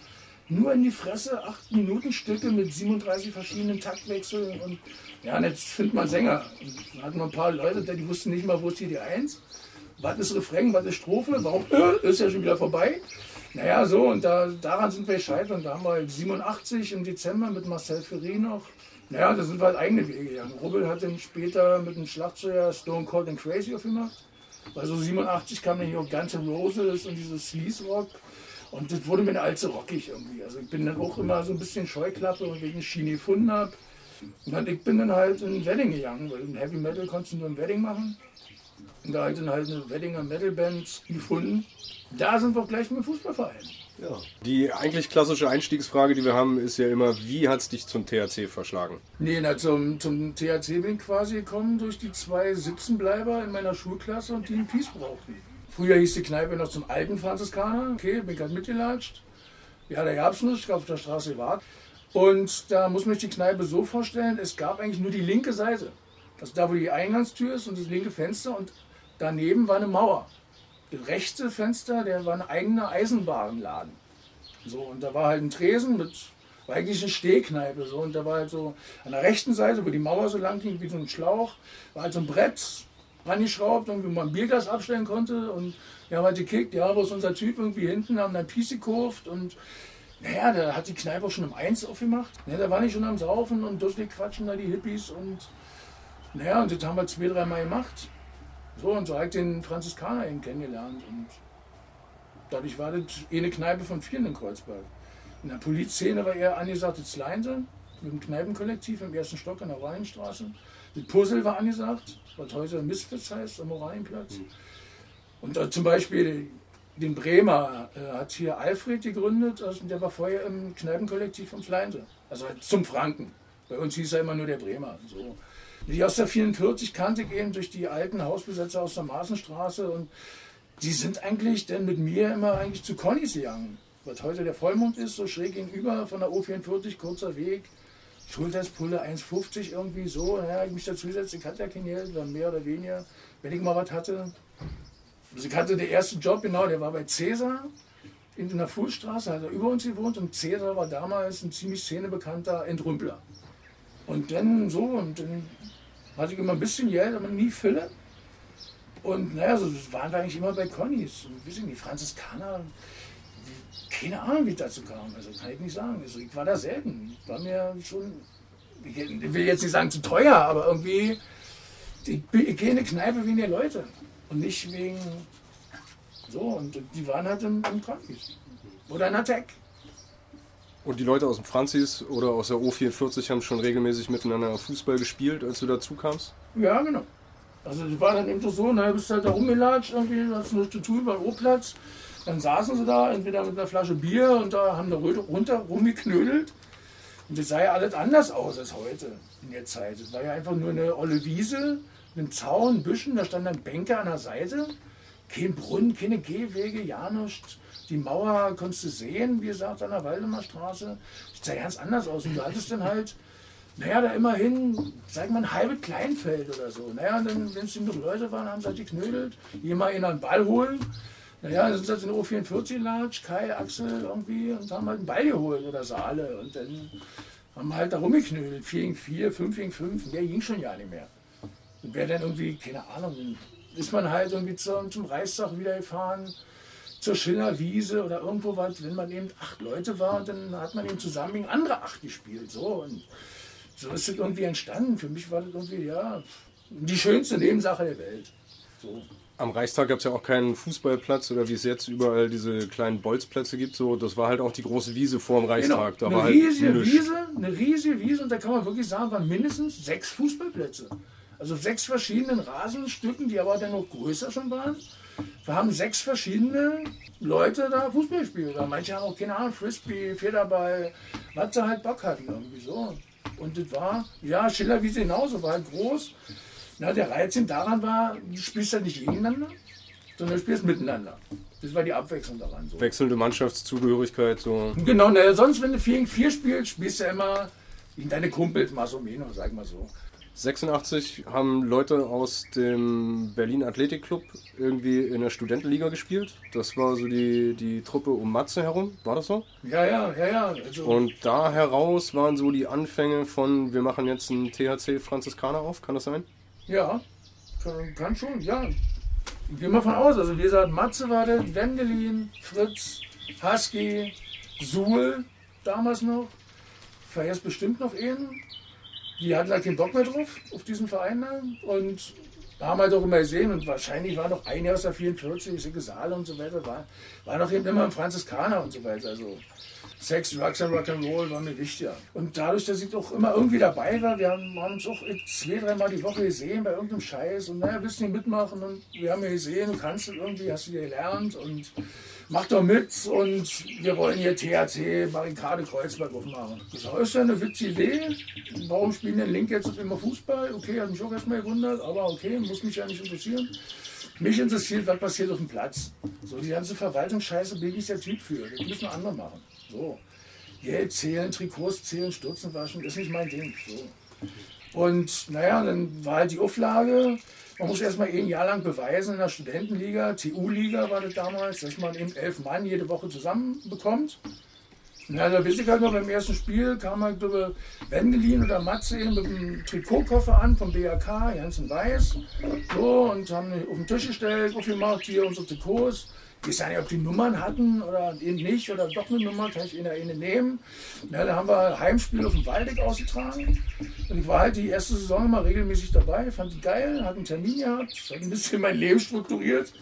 Nur in die Fresse, 8 Minuten Stücke mit 37 verschiedenen Taktwechseln und ja, und jetzt findet man Sänger. Dann hatten wir ein paar Leute, die wussten nicht mal, wo ist hier die Eins, was ist Refrain, was ist Strophe, warum äh, ist ja schon wieder vorbei. Naja, so, und da, daran sind wir gescheitert. Und da haben wir halt 87 im Dezember mit Marcel Ferry noch naja, da sind halt eigene Wege gegangen. Rubbel hat dann später mit dem Schlagzeuger Stone Cold and Crazy aufgemacht. Weil so 87 kam dann hier auch ganze Roses und dieses Sleaze Rock. Und das wurde mir allzu rockig irgendwie. Also ich bin dann auch immer so ein bisschen Scheuklappe und wegen Schiene gefunden habe. Und dann, ich bin dann halt in ein Wedding gegangen, weil im Heavy Metal konntest du nur ein Wedding machen. Und da halt dann halt eine Weddinger Metal Band gefunden. Da sind wir auch gleich mit dem Fußballverein. Ja. Die eigentlich klassische Einstiegsfrage, die wir haben, ist ja immer, wie hat es dich zum THC verschlagen? Nee, na, zum, zum THC bin ich quasi gekommen durch die zwei Sitzenbleiber in meiner Schulklasse und die einen Peace brauchten. Früher hieß die Kneipe noch zum alten Franziskaner. Okay, bin halt mitgelatscht. Ja, da gab es nichts, ich auf der Straße gewartet. Und da muss man sich die Kneipe so vorstellen, es gab eigentlich nur die linke Seite. Also da, wo die Eingangstür ist und das linke Fenster und daneben war eine Mauer. Rechte Fenster, der war ein eigener Eisenwarenladen. So, und da war halt ein Tresen mit, war eigentlich eine Stehkneipe. So, und da war halt so an der rechten Seite, wo die Mauer so lang ging, wie so ein Schlauch, war halt so ein Brett rangeschraubt, irgendwie, wo man ein Bierglas abstellen konnte. Und wir haben halt gekickt, ja, wo ist unser Typ irgendwie hinten, haben dann Piece gekauft und naja, da hat die Kneipe auch schon um eins aufgemacht. Ja, da waren die schon am Saufen und dusselig quatschen da die Hippies und naja, und das haben wir zwei, dreimal gemacht. So, und so habe ich den Franziskaner eben kennengelernt. Und dadurch war das eh eine Kneipe von vielen in Kreuzberg. In der Polizszene war eher angesagt das Leinte mit dem Kneipenkollektiv im ersten Stock an der Oranienstraße. Das Puzzle war angesagt, was heute Misfits heißt, am Oranienplatz. Und da zum Beispiel den Bremer äh, hat hier Alfred gegründet, also der war vorher im Kneipenkollektiv vom Fleinte. Also zum Franken. Bei uns hieß er immer nur der Bremer. So. Die aus der 44 kannte gehen durch die alten Hausbesetzer aus der Maßenstraße und die sind eigentlich dann mit mir immer eigentlich zu Connys gegangen. Was heute der Vollmond ist, so schräg gegenüber von der O44, kurzer Weg. Schulterspulle 1,50 irgendwie so. Naja, ich mich dazu setze, ich hatte ja kein Geld, dann mehr oder weniger, wenn ich mal was hatte. Also ich hatte den ersten Job, genau, der war bei Cäsar in der Fußstraße, hat er über uns gewohnt und Cäsar war damals ein ziemlich szenebekannter Entrümpler. Und dann so, und dann hatte ich immer ein bisschen Geld, aber nie Fülle. Und naja, so waren wir eigentlich immer bei Connys. Und wissen die Franziskaner, keine Ahnung, wie es dazu kam. Also kann ich nicht sagen. Also ich war da selten. War mir schon, ich will jetzt nicht sagen zu teuer, aber irgendwie, ich, ich gehe in eine Kneipe wegen der Leute. Und nicht wegen so. Und die waren halt im, im Connys. Oder in Attack. Und die Leute aus dem Franzis oder aus der O44 haben schon regelmäßig miteinander Fußball gespielt, als du dazu kamst? Ja, genau. Also das war dann eben so, ne, bist halt da rumgelatscht, irgendwie, hast nichts zu tun beim O-Platz. Dann saßen sie da, entweder mit einer Flasche Bier und da haben da runter rumgeknödelt. Und das sah ja alles anders aus als heute in der Zeit. Es war ja einfach nur eine olle Wiese, ein Zaun, Büschen, da stand ein Bänker an der Seite. Kein Brunnen, keine Gehwege, ja nichts. Die Mauer konntest du sehen, wie gesagt, an der Waldemarstraße. Das sah ganz anders aus. Und du hattest dann halt naja, da immerhin, sag mal, ein halbes Kleinfeld oder so. Naja, und dann, wenn es genug Leute waren, haben sie halt geknödelt, jemand in einen Ball holen. Naja, dann sind sie halt in O44 Latsch, Kai, Axel irgendwie und haben halt einen Ball geholt oder Saale. Und dann haben wir halt da rumgeknödelt. 4 gegen 4, 5 gegen 5, mehr ging schon ja nicht mehr. Und wer dann irgendwie, keine Ahnung, ist man halt irgendwie zum, zum Reichstag wieder gefahren, zur Schillerwiese oder irgendwo was, wenn man eben acht Leute war dann hat man eben zusammen gegen andere acht gespielt. So. Und so ist es irgendwie entstanden. Für mich war das irgendwie, ja, die schönste Nebensache der Welt. So. Am Reichstag gab es ja auch keinen Fußballplatz oder wie es jetzt überall diese kleinen Bolzplätze gibt. So, das war halt auch die große Wiese vor dem Reichstag. Genau. Da eine war riesige halt. Wiese, eine riesige Wiese und da kann man wirklich sagen, waren mindestens sechs Fußballplätze. Also sechs verschiedenen Rasenstücken, die aber dann noch größer schon waren. Wir haben sechs verschiedene Leute da Fußball gespielt. Manche haben auch, keine Ahnung, Frisbee, Federball, was sie halt Bock hatten irgendwie so. Und das war, ja, Schillerwiese genauso, war halt groß. Na, der Reiz daran war, du spielst ja nicht gegeneinander, sondern du spielst miteinander. Das war die Abwechslung daran. So. Wechselnde Mannschaftszugehörigkeit. So. Genau, naja, sonst, wenn du 4 gegen 4 spielst, spielst du ja immer gegen deine Kumpels, mal so meno, sag mal so. 86 haben Leute aus dem Berlin Athletik Club irgendwie in der Studentenliga gespielt. Das war so die, die Truppe um Matze herum. War das so? Ja, ja, ja, ja. Also, Und da heraus waren so die Anfänge von, wir machen jetzt einen THC Franziskaner auf. Kann das sein? ja, kann, schon, ja. Ich gehe mal von aus. Also, wie gesagt, Matze war das, Wendelin, Fritz, Husky, Suhl, damals noch. Vergesst bestimmt noch einen. Die hatten halt keinen Bock mehr drauf, auf diesen Verein da. Und haben halt auch immer gesehen, und wahrscheinlich war noch ein Jahr aus der 44, Sicke Saale und so weiter, war, war noch eben immer ein Franziskaner und so weiter. Also Sex, Drugs und Rock'n'Roll war mir wichtiger. Und dadurch, dass ich auch immer irgendwie dabei war, wir haben, haben uns auch zwei, dreimal die Woche gesehen bei irgendeinem Scheiß und naja, willst du nicht mitmachen? Und wir haben ja gesehen, du kannst es irgendwie, hast du dir gelernt und mach doch mit und wir wollen hier THC Barrikade Kreuzberg aufmachen. Das ist ja eine witzige Idee. Warum spielen denn Link jetzt immer Fußball? Okay, hat mich auch erstmal gewundert, aber okay, muss mich ja nicht interessieren. Mich interessiert, was passiert auf dem Platz. So, die ganze Verwaltungsscheiße bin ich der Typ für. Das müssen andere machen. So. Geld zählen, Trikots zählen, Stutzen waschen, ist nicht mein Ding. So. Und naja, dann war halt die Auflage, man muss erstmal ein Jahr lang beweisen in der Studentenliga, TU-Liga war das damals, dass man eben elf Mann jede Woche zusammenbekommt. Na, da weiß ich halt noch, beim ersten Spiel kam halt, glaube Wendelin oder Matze eben mit einem Trikotkoffer an vom BAK, ganz in weiß. So, und haben auf den Tisch gestellt, aufgemacht, hier unsere Trikots. Ich weiß ja nicht, ob die Nummern hatten oder eben nicht, oder doch eine Nummer, kann ich Ihnen eine nehmen. Na, da haben wir Heimspiel auf dem Waldeck ausgetragen. Und ich war halt die erste Saison immer regelmäßig dabei, fand die geil, hatte einen Termin gehabt, hat ein bisschen mein Leben strukturiert.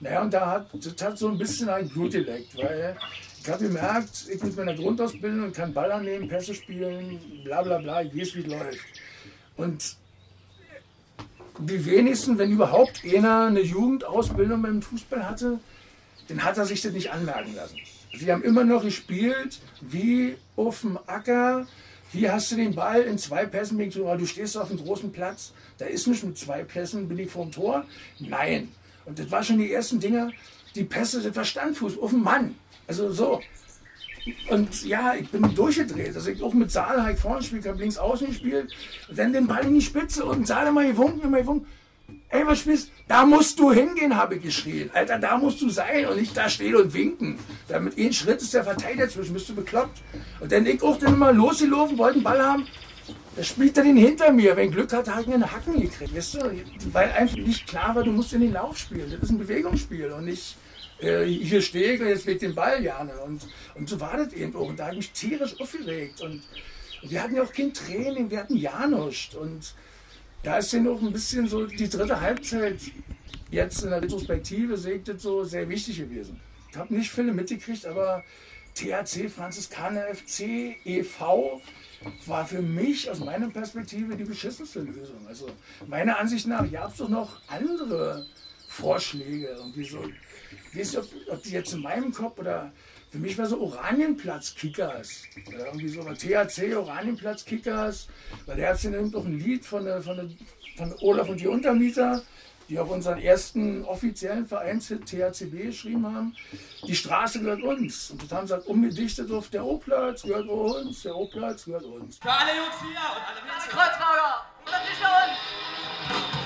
Naja, und da hat, das hat so ein bisschen ein Blut geleckt, weil ich habe gemerkt, ich mit meiner Grundausbildung kann Ball annehmen, Pässe spielen, bla bla bla, ich weiß, wie es läuft. Und die wenigsten, wenn überhaupt einer eine Jugendausbildung beim Fußball hatte, den hat er sich das nicht anmerken lassen. Sie haben immer noch gespielt wie auf dem Acker. Hier hast du den Ball in zwei Pässen. bin ich so, Du stehst auf einem großen Platz. Da ist nicht mit zwei Pässen, bin ich vor dem Tor. Nein. Und das war schon die ersten Dinger. Die Pässe, das war Standfuß auf dem Mann. Also so. Und ja, ich bin durchgedreht. Also ich auch mit Saal halt vorne gespielt, habe links außen gespielt. Dann den Ball in die Spitze und Saal immer gewunken, immer gewunken. Ey, was spielst Da musst du hingehen, habe ich geschrien. Alter, da musst du sein und nicht da stehen und winken. Damit ein Schritt ist der Verteidiger zwischen, bist du bekloppt. Und dann ich auch dann immer losgelaufen, wollte einen Ball haben. Da spielt er den hinter mir. Wenn ich Glück hat er einen Hacken gekriegt. Weißt du? Weil einfach nicht klar war, du musst in den Lauf spielen. Das ist ein Bewegungsspiel und nicht äh, hier stehe ich und jetzt weht den Ball gerne. Und, und so war das eben auch. Und da habe ich mich tierisch aufgeregt. Und, und wir hatten ja auch kein Training, wir hatten ja. Und da ist ja noch ein bisschen so die dritte Halbzeit jetzt in der Retrospektive segnet so sehr wichtig gewesen. Ich habe nicht viele mitgekriegt, aber THC Franziskaner FC e.V. war für mich aus meiner Perspektive die beschissenste Lösung. Also meiner Ansicht nach gab es doch noch andere Vorschläge. Irgendwie so, ich weiß nicht, ob, ob die jetzt in meinem Kopf oder für mich war so Oranienplatz-Kickers. Oder irgendwie so THC Oranienplatz-Kickers. Weil der hat ja noch ein Lied von, der, von, der, von Olaf und die Untermieter, die auch unseren ersten offiziellen Vereinshit THCB geschrieben haben. Die Straße gehört uns. Und das haben sie halt umgedichtet auf der O-Platz gehört uns, der O-Platz gehört uns. Für alle Jungs hier und alle, alle Kreuzfahrer, das ist für uns!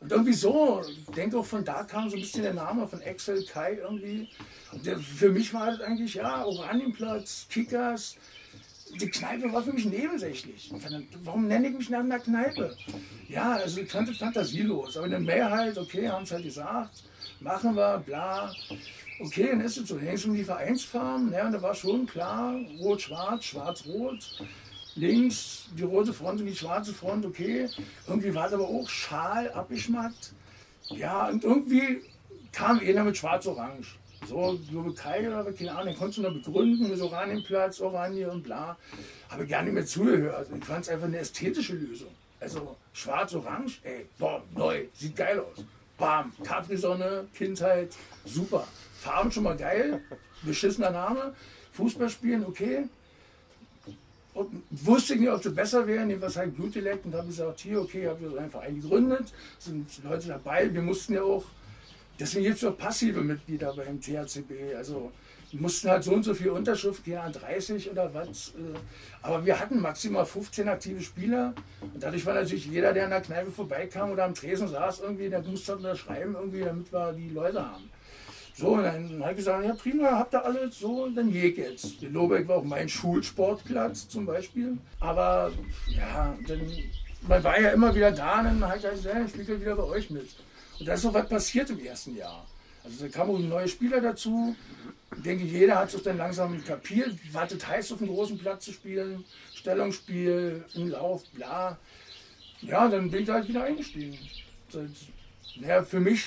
Und irgendwie so, ich denke auch von da kam so ein bisschen der Name von Axel Kai irgendwie. Der, für mich war das eigentlich, ja, Oranienplatz, Kickers. Die Kneipe war für mich nebensächlich. Warum nenne ich mich nach einer Kneipe? Ja, also ich fand das fantasielos. Aber in der Mehrheit, okay, haben es halt gesagt, machen wir, bla. Okay, dann ist es so. Dann ging es um die Vereinsfarben. Ja, und da war schon klar, rot-schwarz, schwarz-rot links die rote Front und die schwarze Front, okay. Irgendwie war es aber auch schal abgeschmackt. Ja, und irgendwie kam einer mit schwarz-orange. So, glaube Kai oder keine Ahnung, den konntest du noch begründen, mit Oranienplatz, Oranje und bla. Habe gar nicht mehr zugehört. Ich fand es einfach eine ästhetische Lösung. Also schwarz-orange, ey, boah, neu, sieht geil aus. Bam, Capri-Sonne, Kindheit, super. Farben schon mal geil, beschissener Name. Fußball spielen, okay, und wusste nicht, ob sie besser wären. Nehmen wir halt Blutdialekt und habe gesagt, hier, okay, habe ich einen Verein gegründet, sind Leute dabei. Wir mussten ja auch, deswegen gibt es auch passive Mitglieder beim THCB. Also mussten halt so und so viel Unterschrift, ja, 30 oder was. Äh, aber wir hatten maximal 15 aktive Spieler. Und dadurch war natürlich jeder, der an der Kneipe vorbeikam oder am Tresen saß, irgendwie, der musste unterschreiben, irgendwie, damit wir die Leute haben. So, und dann habe ich gesagt, ja prima, habt ihr alles so, dann geht jetzt. Der Lobeck war auch mein Schulsportplatz zum Beispiel. Aber ja, dann, man war ja immer wieder da und dann habe ich gesagt, ja, ich spiele wieder bei euch mit. Und da ist noch was passiert im ersten Jahr. Also da kamen auch neue Spieler dazu. Ich denke, jeder hat es dann langsam kapiert, was das heißt, auf einem großen Platz zu spielen. Stellungsspiel, im Lauf, bla. Ja, dann bin ich halt wieder eingestiegen. Naja, für mich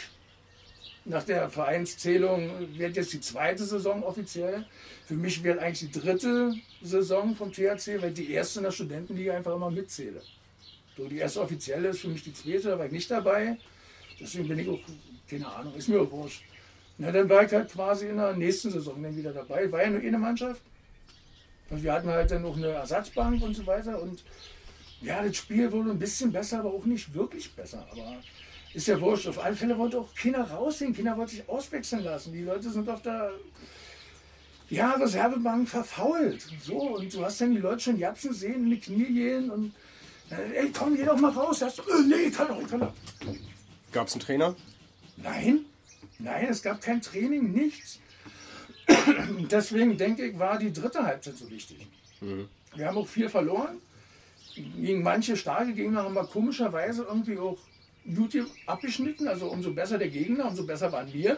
nach der Vereinszählung wird jetzt die zweite Saison offiziell. Für mich wird eigentlich die dritte Saison vom THC, weil die erste in der Studentenliga einfach immer mitzähle. So, die erste offizielle ist für mich die zweite, da war ich nicht dabei. Deswegen bin ich auch, keine Ahnung, ist mir auch wurscht. Na, dann war ich halt quasi in der nächsten Saison dann wieder dabei. War ja nur eine Mannschaft. Und wir hatten halt dann noch eine Ersatzbank und so weiter. Und ja, das Spiel wurde ein bisschen besser, aber auch nicht wirklich besser. Aber ist ja wurscht. Auf alle Fälle wollte auch Kinder rausgehen. Kinder wollten sich auswechseln lassen. Die Leute sind auf der ja, Reservebank verfault. So, und du hast dann die Leute schon japsen sehen, in die Knie gehen und äh, ey, komm, geh doch mal raus. Du, äh, nee, kann doch, kann doch. Gab es einen Trainer? Nein, nein, es gab kein Training, nichts. Deswegen denke ich, war die dritte Halbzeit so wichtig. Mhm. Wir haben auch viel verloren. Gegen manche starke Gegner haben wir komischerweise irgendwie auch YouTube abgeschnitten, also umso besser der Gegner, umso besser waren wir.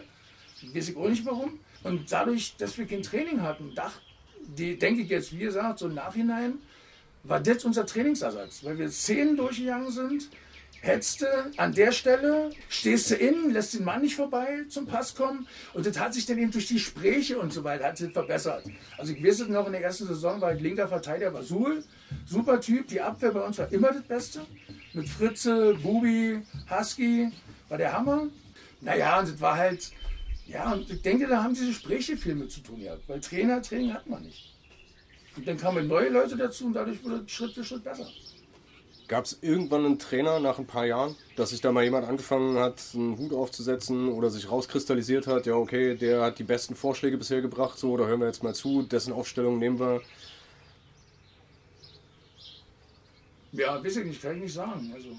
Weiß ich auch nicht warum. Und dadurch, dass wir kein Training hatten, dacht, die denke ich jetzt, wie gesagt, so im Nachhinein, war das unser Trainingsersatz, weil wir Szenen durchgegangen sind. Hättest du an der Stelle, stehst du innen, lässt den Mann nicht vorbei zum Pass kommen und das hat sich dann eben durch die Gespräche und so weiter hat sich verbessert. Also ich weiß es noch in der ersten Saison war ich linker Verteidiger, war Suhl, super Typ, die Abwehr bei uns war immer das Beste. Mit Fritze, Bubi, Husky, war der Hammer. Naja, und das war halt, ja, und ich denke, da haben diese Gespräche viel mit zu tun gehabt, weil Trainer, Training hat man nicht. Und dann kamen neue Leute dazu und dadurch wurde es Schritt für Schritt besser. Gab es irgendwann einen Trainer nach ein paar Jahren, dass sich da mal jemand angefangen hat, einen Hut aufzusetzen oder sich rauskristallisiert hat, ja okay, der hat die besten Vorschläge bisher gebracht, so, da hören wir jetzt mal zu, dessen Aufstellung nehmen wir. Ja, weiß ich nicht, kann ich nicht sagen. Also,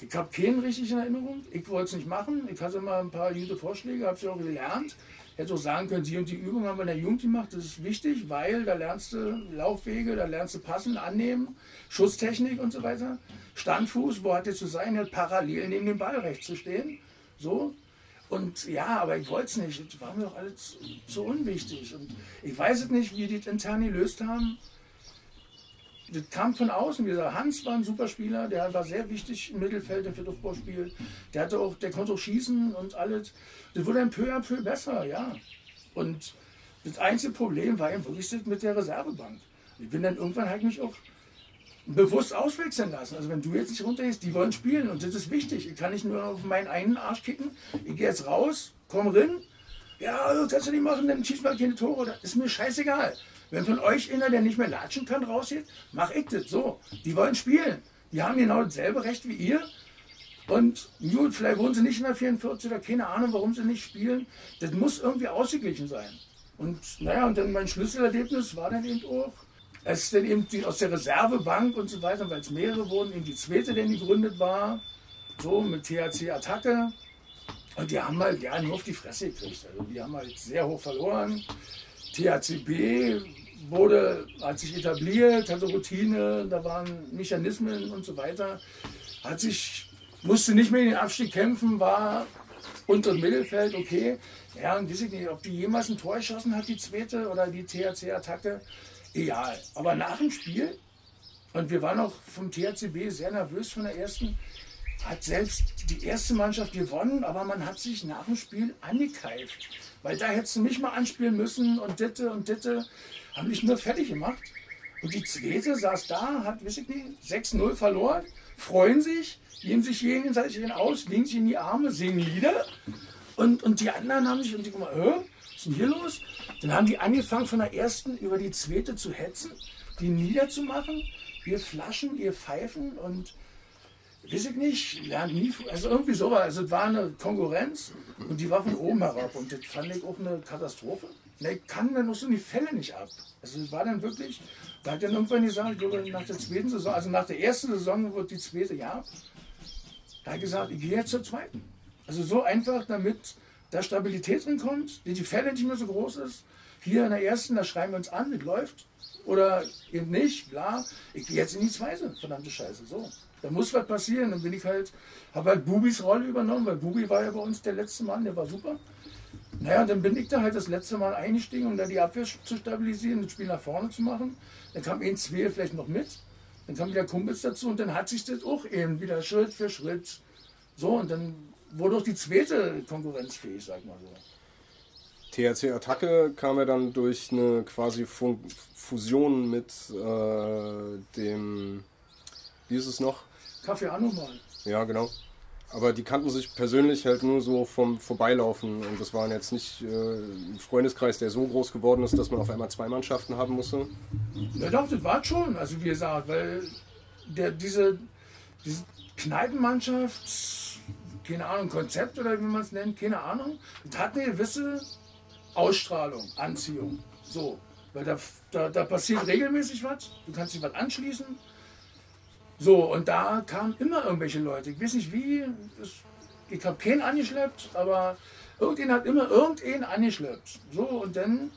ich habe keinen richtig in Erinnerung. Ich wollte es nicht machen. Ich hatte mal ein paar gute Vorschläge, habe sie auch gelernt. Hätte auch sagen können, die und die Übung haben wir in der Jugend gemacht. Das ist wichtig, weil da lernst du Laufwege, da lernst du passen, annehmen, Schusstechnik und so weiter. Standfuß, wo hat der zu sein? Hat parallel neben dem Ball rechts zu stehen. So. Und ja, aber ich wollte es nicht. Das war mir doch alles so unwichtig. Und ich weiß es nicht, wie die das intern gelöst haben das kam von außen. Wie gesagt, Hans war ein super Spieler, der war sehr wichtig im Mittelfeld für das Fußballspiel. Der hatte auch, der konnte auch schießen und alles. Das wurde ein peu à peu besser, ja. Und das einzige Problem war eben wirklich das mit der Reservebank. Ich bin dann irgendwann halt mich auch bewusst auswechseln lassen. Also wenn du jetzt nicht runtergehst, die wollen spielen und das ist wichtig. Ich kann nicht nur auf meinen einen Arsch kicken. Ich gehe jetzt raus, komm rein. Ja, das kannst du nicht machen, dann schießt mal keine Tore. Das ist mir scheißegal. Wenn von euch einer, der nicht mehr latschen kann, rausgeht, mach ich das so. Die wollen spielen. Die haben genau dasselbe Recht wie ihr. Und gut, vielleicht wohnen sie nicht in der 44 oder keine Ahnung, warum sie nicht spielen. Das muss irgendwie ausgeglichen sein. Und naja, und dann mein Schlüsselerlebnis war dann eben auch, als dann eben die, aus der Reservebank und so weiter, weil es mehrere wurden, eben die zweite, die gegründet war, so mit THC Attacke. Und die haben halt ja nur auf die Fresse gekriegt. Also die haben halt sehr hoch verloren. THCB wurde, hat sich etabliert, hatte Routine, da waren Mechanismen und so weiter. Hat sich, musste nicht mehr in den Abstieg kämpfen, war unter dem Mittelfeld, okay. Ja, und weiß ich nicht, ob die jemals ein Tor geschossen hat, die zweite oder die THC-Attacke. Egal. Aber nach dem Spiel, und wir waren auch vom THCB sehr nervös von der ersten, hat selbst die erste Mannschaft gewonnen, aber man hat sich nach dem Spiel angekeift. Weil da hättest du mich mal anspielen müssen und Ditte und Ditte haben mich nur fertig gemacht. Und die zweite saß da, hat, weiß ich nicht, 6-0 verloren, freuen sich, geben sich gegenseitig aus, legen sich in die Arme, singen Lieder. Und, und die anderen haben sich, und die guck mal, äh, was ist denn hier los? Dann haben die angefangen von der ersten über die zweite zu hetzen, die niederzumachen, ihr Flaschen, ihr Pfeifen und weiß ich nicht, lernt nie, also irgendwie sowas. Also es war eine Konkurrenz und die war von oben herab und das fand ich auch eine Katastrophe. Ne, kann dann noch so die Fälle nicht ab. Also es war dann wirklich, da hat dann irgendwann gesagt, ich glaube nach der zweiten Saison, also nach der ersten Saison wird die zweite Jahr, da hat gesagt, ich gehe jetzt zur zweiten. Also so einfach, damit da Stabilität drin kommt, die Fälle nicht mehr so groß ist. Hier in der ersten, da schreiben wir uns an, das läuft. Oder eben nicht, klar, ich gehe jetzt in die zweite, verdammte Scheiße, so. Da muss was passieren. Dann bin ich halt, habe halt Bubis Rolle übernommen, weil Bubi war ja bei uns der letzte Mann, der war super. Naja, dann bin ich da halt das letzte Mal eingestiegen, um da die Abwehr zu stabilisieren, das Spiel nach vorne zu machen. Dann kam ein zwei vielleicht noch mit. Dann kam wieder Kumpels dazu und dann hat sich das auch eben wieder Schritt für Schritt. So, und dann wurde auch die zweite konkurrenzfähig, sag mal so. THC Attacke kam ja dann durch eine quasi Fun Fusion mit äh, dem, wie ist es noch? Kaffee Anomal. Ja, genau. Aber die kannten sich persönlich halt nur so vom Vorbeilaufen und das waren jetzt nicht äh, ein Freundeskreis, der so groß geworden ist, dass man auf einmal zwei Mannschaften haben musste. Ja doch, das war schon, also wie gesagt, weil der, diese, diese Kneipenmannschaft, keine Ahnung, Konzept oder wie man es nennt, keine Ahnung, hat eine gewisse Ausstrahlung, Anziehung. So, weil da, da, da passiert regelmäßig was, du kannst dich was anschließen. So, und da kamen immer irgendwelche Leute. Ich weiß nicht wie, ich habe keinen angeschleppt, aber irgendjemand hat immer irgendeinen angeschleppt. So, und dann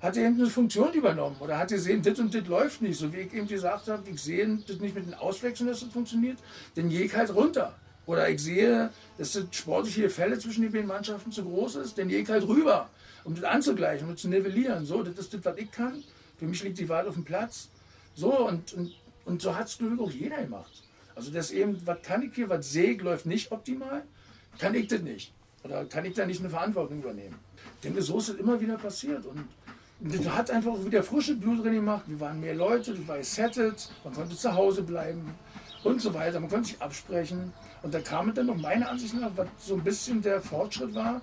hat er eben eine Funktion übernommen oder hat gesehen, das und das läuft nicht. So wie ich eben gesagt habe, ich sehe das nicht mit den Auswechseln, dass das funktioniert, dann gehe ich halt runter. Oder ich sehe, dass das sportliche Fälle zwischen den beiden Mannschaften zu groß ist, dann gehe ich halt rüber. um das anzugleichen, um zu nivellieren. So, das ist das, was ich kann. Für mich liegt die Wahl auf dem Platz. So, und, und, und so hat es, glaube ich, auch jeder gemacht. Also das eben, was kann ich hier, was sehe ich, läuft nicht optimal, kann ich das nicht. Oder kann ich da nicht eine Verantwortung übernehmen. Denke, so ist es immer wieder passiert. Und das hat einfach wieder frische Blut drin gemacht. Wir waren mehr Leute, das war gesettet, man konnte zu Hause bleiben und so weiter. Man konnte sich absprechen. Und da kam dann noch meiner Ansicht nach, was so ein bisschen der Fortschritt war,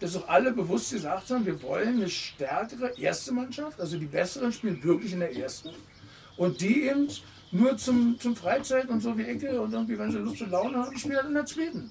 dass auch alle bewusst gesagt haben, wir wollen eine stärkere erste Mannschaft, also die Besseren spielen wirklich in der ersten. Und die eben nur zum, zum Freizeit und so wie Ecke und irgendwie, wenn sie Lust und Laune haben, die spielen halt in der zweiten.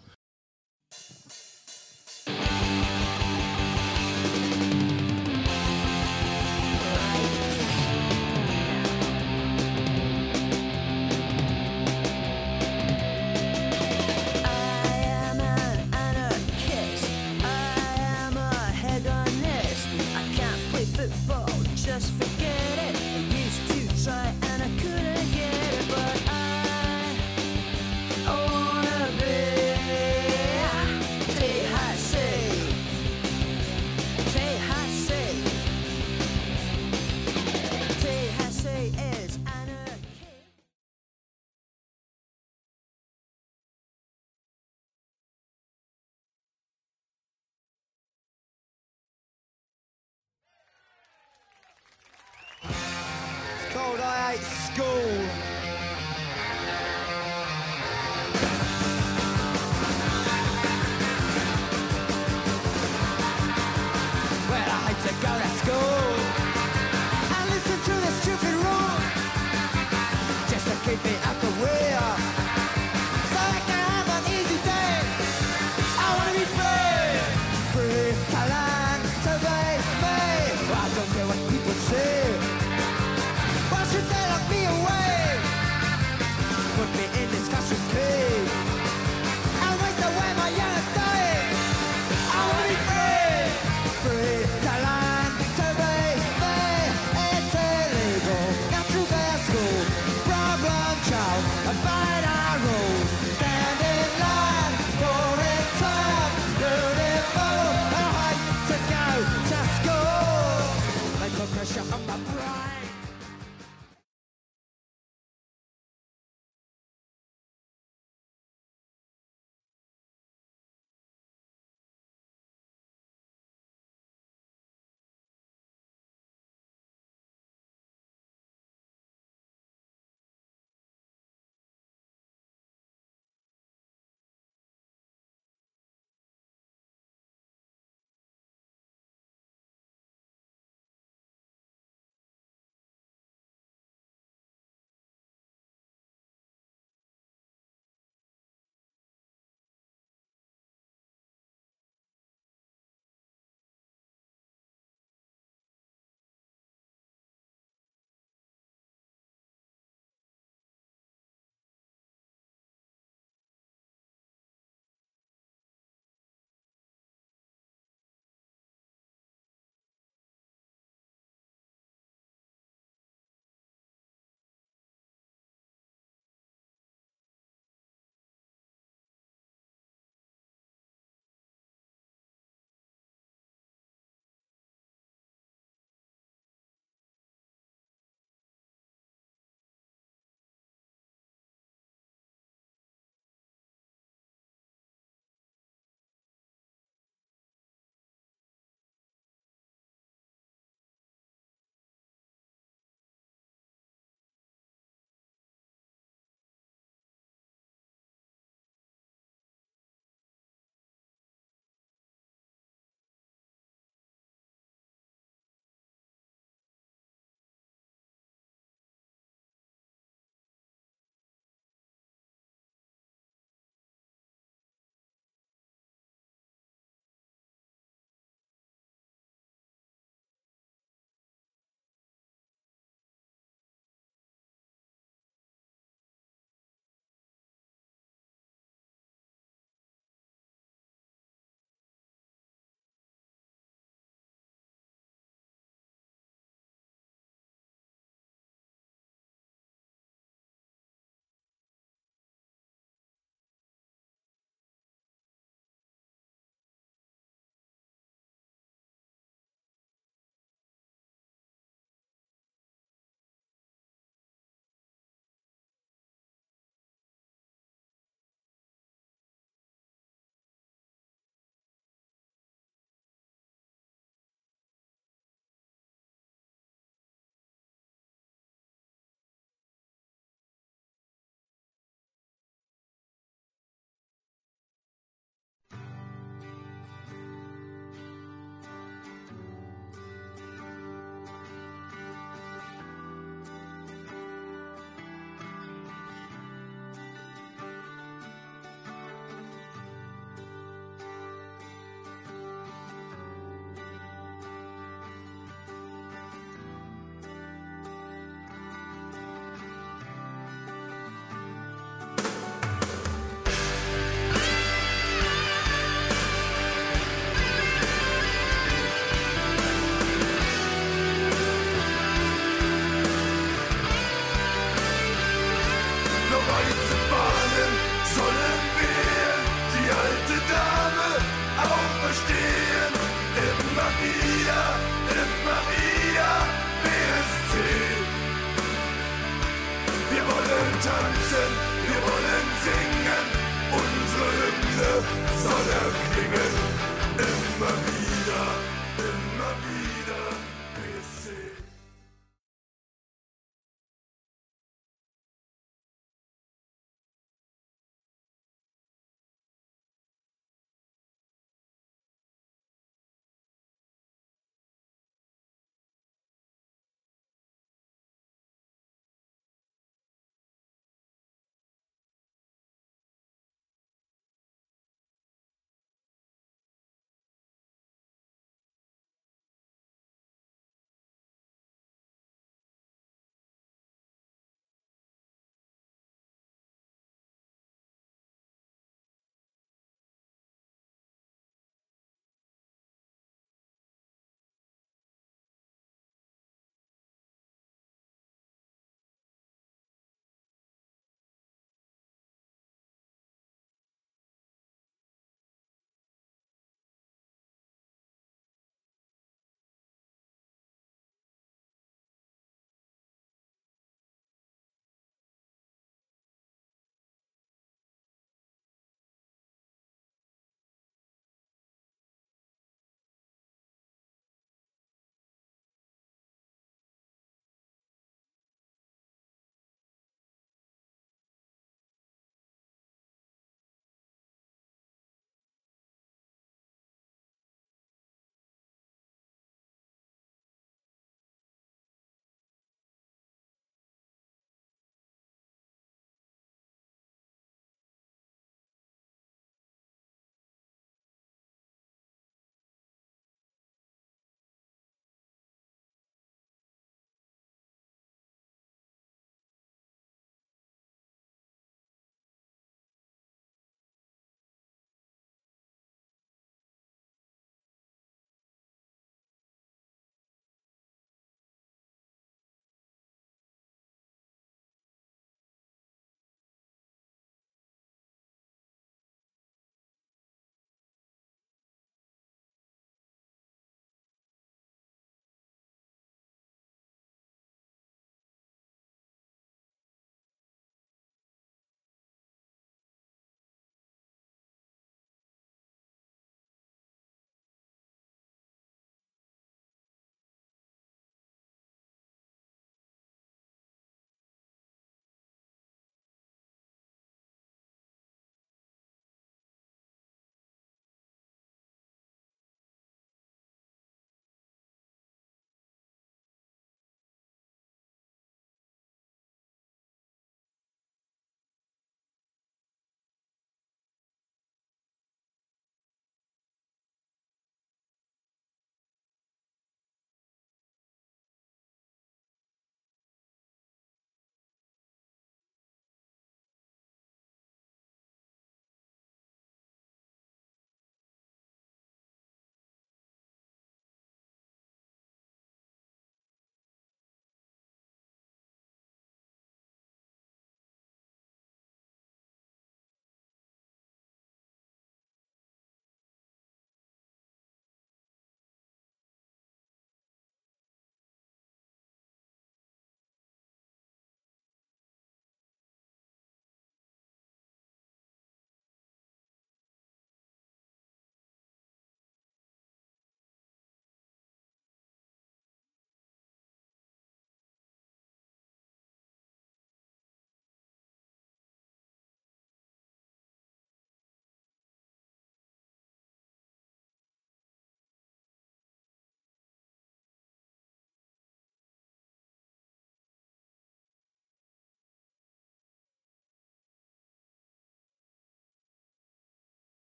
Old I Ate School.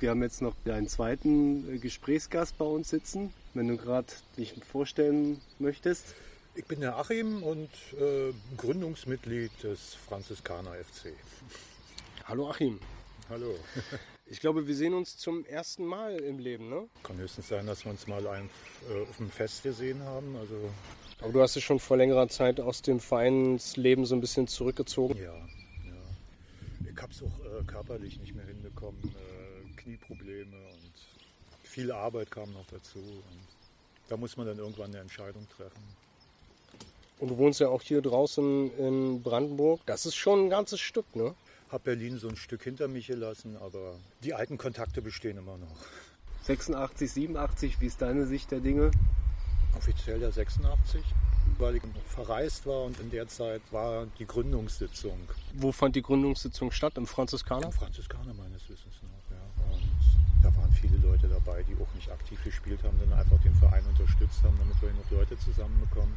Wir haben jetzt noch einen zweiten äh, Gesprächsgast bei uns sitzen, wenn du gerade dich vorstellen möchtest. Ich bin der Achim und äh, Gründungsmitglied des Franziskaner FC. Hallo Achim. Hallo. Ich glaube, wir sehen uns zum ersten Mal im Leben, ne? Kann höchstens sein, dass wir uns mal ein, äh, auf dem Fest gesehen haben. Also Aber du hast dich schon vor längerer Zeit aus dem Vereinsleben so ein bisschen zurückgezogen. ja, ja. Ich habe es auch äh, körperlich nicht mehr hinbekommen. Äh, Knieprobleme und viel Arbeit kam noch dazu. Und da muss man dann irgendwann eine Entscheidung treffen. Und du wohnst ja auch hier draußen in Brandenburg. Das ist schon ein ganzes Stück, ne? Hab Berlin so ein Stück hinter mich gelassen, aber die alten Kontakte bestehen immer noch. 86, 87, wie ist deine Sicht der Dinge? Offiziell der 86, weil ich noch verreist war und in der Zeit war die Gründungssitzung. Wo fand die Gründungssitzung statt? Im Franziskaner? Im Franziskaner meines Wissens noch, da waren viele Leute dabei, die auch nicht aktiv gespielt haben, sondern einfach den Verein unterstützt haben, damit wir noch Leute zusammenbekommen.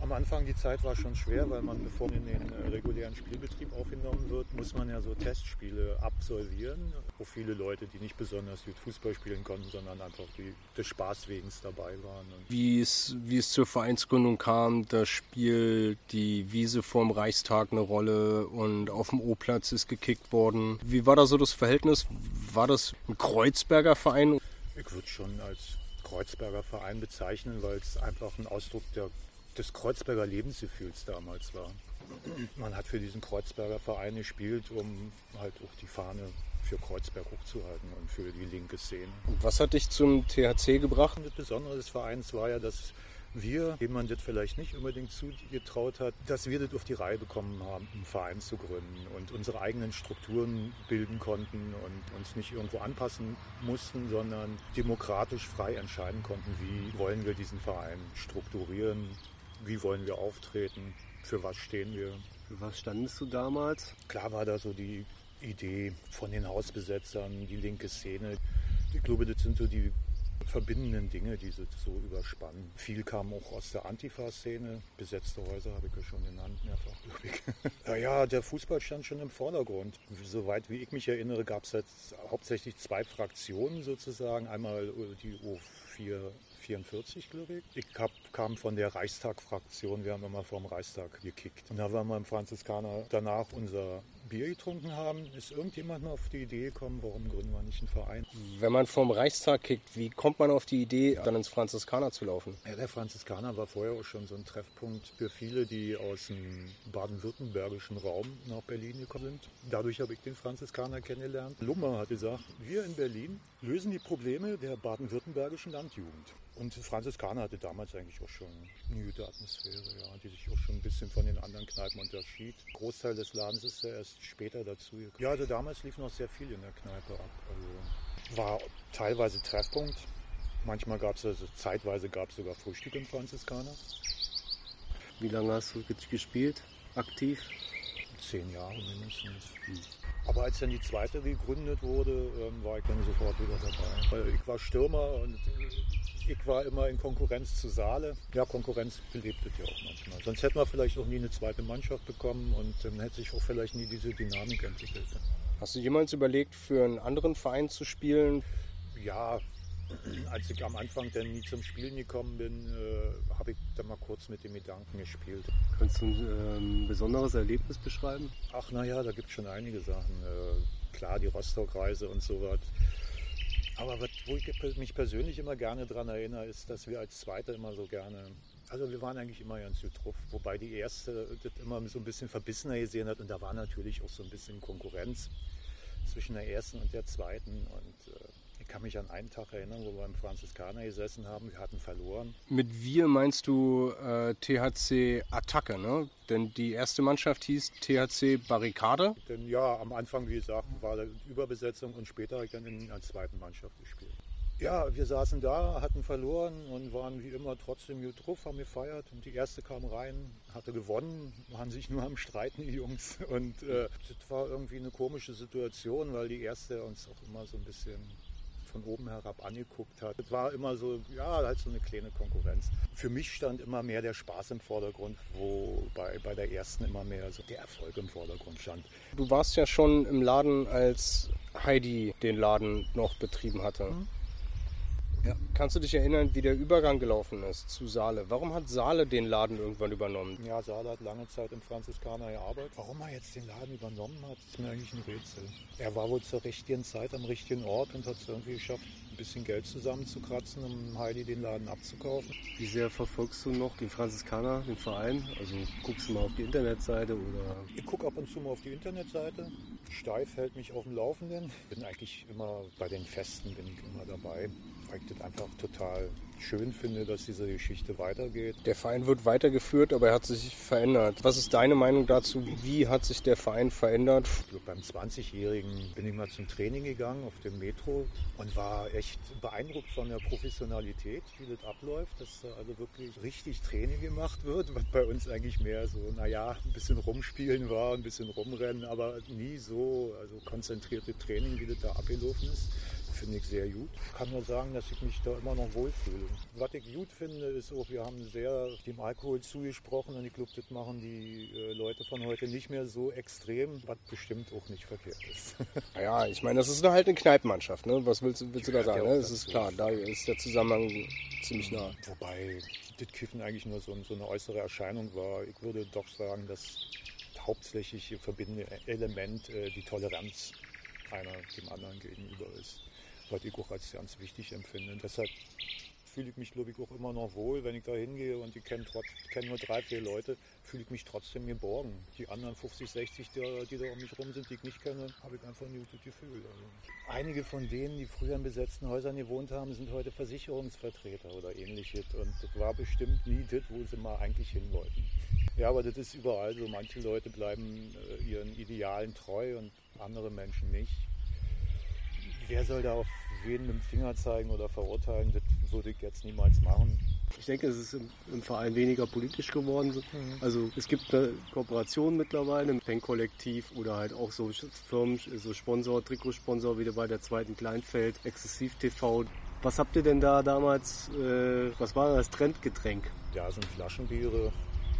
Am Anfang die Zeit war schon schwer, weil man, bevor man in den äh, regulären Spielbetrieb aufgenommen wird, muss man ja so Testspiele absolvieren. Wo viele Leute, die nicht besonders gut Fußball spielen konnten, sondern einfach die, des Spaß wegen dabei waren. Wie es, wie es zur Vereinsgründung kam, da spielt die Wiese vorm Reichstag eine Rolle und auf dem O-Platz ist gekickt worden. Wie war da so das Verhältnis? War das ein Kreuzberger Verein? Ich würde schon als Kreuzberger Verein bezeichnen, weil es einfach ein Ausdruck der, des Kreuzberger Lebensgefühls damals war. Man hat für diesen Kreuzberger Verein gespielt, um halt auch die Fahne für Kreuzberg hochzuhalten und für die linke Szene. Und was hat dich zum THC gebracht? Das Besondere des Vereins war ja, dass wir, dem man das vielleicht nicht unbedingt zugetraut hat, dass wir das auf die Reihe bekommen haben, einen Verein zu gründen und unsere eigenen Strukturen bilden konnten und uns nicht irgendwo anpassen mussten, sondern demokratisch frei entscheiden konnten, wie wollen wir diesen Verein strukturieren, wie wollen wir auftreten, für was stehen wir. Für was standest du damals? Klar war da so die Idee von den Hausbesetzern, die linke Szene. Ich glaube, das sind so die verbindenden Dinge, die sie so überspannen. Viel kam auch aus der Antifa-Szene. Besetzte Häuser habe ich ja schon genannt, mehrfach, glaube ich. ja, ja, der Fußball stand schon im Vordergrund. Soweit wie ich mich erinnere, gab es jetzt hauptsächlich zwei Fraktionen sozusagen. Einmal die O4 44, glaube ich. Ich hab, kam von der Reichstag-Fraktion. Wir haben immer vom Reichstag gekickt. Und da waren wir im Franziskaner danach unser Bier getrunken haben, ist irgendjemand auf die Idee gekommen, warum gründen wir nicht einen Verein? Wenn man vom Reichstag kickt, wie kommt man auf die Idee, dann ins Franziskaner zu laufen? Ja, der Franziskaner war vorher auch schon so ein Treffpunkt für viele, die aus dem baden-württembergischen Raum nach Berlin gekommen sind. Dadurch habe ich den Franziskaner kennengelernt. Lummer hat gesagt, wir in Berlin lösen die Probleme der baden-württembergischen Landjugend. Und Franziskaner hatte damals eigentlich auch schon eine gute Atmosphäre, ja, die sich auch schon ein bisschen von den anderen Kneipen unterschied. Großteil des Ladens ist ja erst später dazu gekommen. Ja, also damals lief noch sehr viel in der Kneipe ab. Also war teilweise Treffpunkt. Manchmal gab es also zeitweise gab es sogar Frühstück im Franziskaner. Wie lange hast du ge- gespielt? Aktiv? Zehn Jahre mindestens. Aber als dann die zweite gegründet wurde, ähm, war ich dann sofort wieder dabei. Weil ich war Stürmer und ich war immer in Konkurrenz zu Saale. Ja, Konkurrenz belebt es ja auch manchmal. Sonst hätten wir vielleicht auch nie eine zweite Mannschaft bekommen und dann hätte sich auch vielleicht nie diese Dynamik entwickelt. Hast du jemals überlegt, für einen anderen Verein zu spielen? Ja, als ich am Anfang dann nie zum Spielen gekommen bin, äh, habe ich dann mal kurz mit dem Gedanken gespielt. Kannst du ein ähm, besonderes Erlebnis beschreiben? Ach naja, da gibt es schon einige Sachen. Äh, klar, die Rostock-Reise und sowas. Aber was, wo ich mich persönlich immer gerne daran erinnere, ist, dass wir als Zweite immer so gerne, also wir waren eigentlich immer ganz gut drauf, wobei die Erste das immer so ein bisschen verbissener gesehen hat und da war natürlich auch so ein bisschen Konkurrenz zwischen der Ersten und der Zweiten und äh, ich kann mich an einen Tag erinnern, wo wir im Franziskaner gesessen haben, wir hatten verloren. Mit wir meinst du äh, THC Attacke, ne? Denn die erste Mannschaft hieß THC Barrikade. Denn ja, am Anfang, wie gesagt, war da Überbesetzung und später habe ich dann in der zweiten Mannschaft gespielt. Ja, wir saßen da, hatten verloren und waren wie immer trotzdem gut drauf, haben gefeiert. Und die erste kam rein, hatte gewonnen, waren sich nur am Streiten, die Jungs. Und äh, das war irgendwie eine komische Situation, weil die erste uns auch immer so ein bisschen von oben herab angeguckt hat. Es war immer so, ja, halt so eine kleine Konkurrenz. Für mich stand immer mehr der Spaß im Vordergrund, wo bei, bei der ersten immer mehr so der Erfolg im Vordergrund stand. Du warst ja schon im Laden als Heidi den Laden noch betrieben hatte. Ja. Kannst du dich erinnern, wie der Übergang gelaufen ist zu Saale? Warum hat Saale den Laden irgendwann übernommen? Ja, Saale hat lange Zeit im Franziskaner gearbeitet. Warum er jetzt den Laden übernommen hat, ist mir eigentlich ein Rätsel. Er war wohl zur richtigen Zeit am richtigen Ort und hat es irgendwie geschafft, ein bisschen Geld zusammenzukratzen, um Heidi den Laden abzukaufen. Wie sehr verfolgst du noch den Franziskaner, den Verein? Also guckst du mal auf die Internetseite oder Ich gucke ab und zu mal auf die Internetseite. Steif hält mich auf dem Laufenden. Bin eigentlich immer bei den Festen bin ich immer dabei, weil ich das einfach total schön finde, dass diese Geschichte weitergeht. Der Verein wird weitergeführt, aber er hat sich verändert. Was ist deine Meinung dazu? Wie hat sich der Verein verändert? Glaube, beim 20-Jährigen bin ich mal zum Training gegangen auf dem Metro und war echt beeindruckt von der Professionalität, wie das abläuft, dass da also wirklich richtig Training gemacht wird, was bei uns eigentlich mehr so, naja, ein bisschen rumspielen war, ein bisschen rumrennen, aber nie so also konzentrierte Training, wie das da abgelaufen ist finde ich sehr gut. Ich kann nur sagen, dass ich mich da immer noch wohlfühle. Was ich gut finde, ist auch, wir haben sehr dem Alkohol zugesprochen und ich glaube, das machen die äh, Leute von heute nicht mehr so extrem, was bestimmt auch nicht verkehrt ist. Ja, ich meine, das ist halt eine Kneipenmannschaft. Ne? Was willst, du- willst du da sagen? Ne? Das ist klar, da ist der Zusammenhang ziemlich nah. Wobei das Kiffen eigentlich nur so, so eine äußere Erscheinung war. Ich würde doch sagen, dass hauptsächlich verbindende Element äh, die Toleranz einer dem anderen gegenüber ist. Was ich auch als ganz wichtig empfinde. Und deshalb fühle ich mich, glaube ich, auch immer noch wohl, wenn ich da hingehe und ich kenne kenn nur drei, vier Leute, fühle ich mich trotzdem geborgen. Die anderen 50, 60, die, die da um mich rum sind, die ich nicht kenne, habe ich einfach ein gutes Gefühl. Also einige von denen, die früher in besetzten Häusern gewohnt haben, sind heute Versicherungsvertreter oder ähnliches. Und das war bestimmt nie das, wo sie mal eigentlich hin wollten. Ja, aber das ist überall so. Manche Leute bleiben äh, ihren Idealen treu und andere Menschen nicht. Wer soll da auf wen mit dem Finger zeigen oder verurteilen? Das würde ich jetzt niemals machen. Ich denke, es ist im, im Verein weniger politisch geworden. Also es gibt eine Kooperation mittlerweile mit Denkkollektiv oder halt auch so Firmen, so Sponsor, Trikotsponsor, wieder bei der zweiten Kleinfeld, Exzessiv TV. Was habt ihr denn da damals, äh, was war das Trendgetränk? Ja, sind Flaschenbiere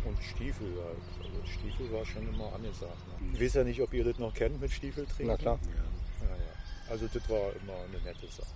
und Stiefel halt. Also Stiefel war schon immer angesagt. Ne? Ich weiß ja nicht, ob ihr das noch kennt mit Stiefel trinken. Na klar. Ja. Also das war immer eine nette Sache.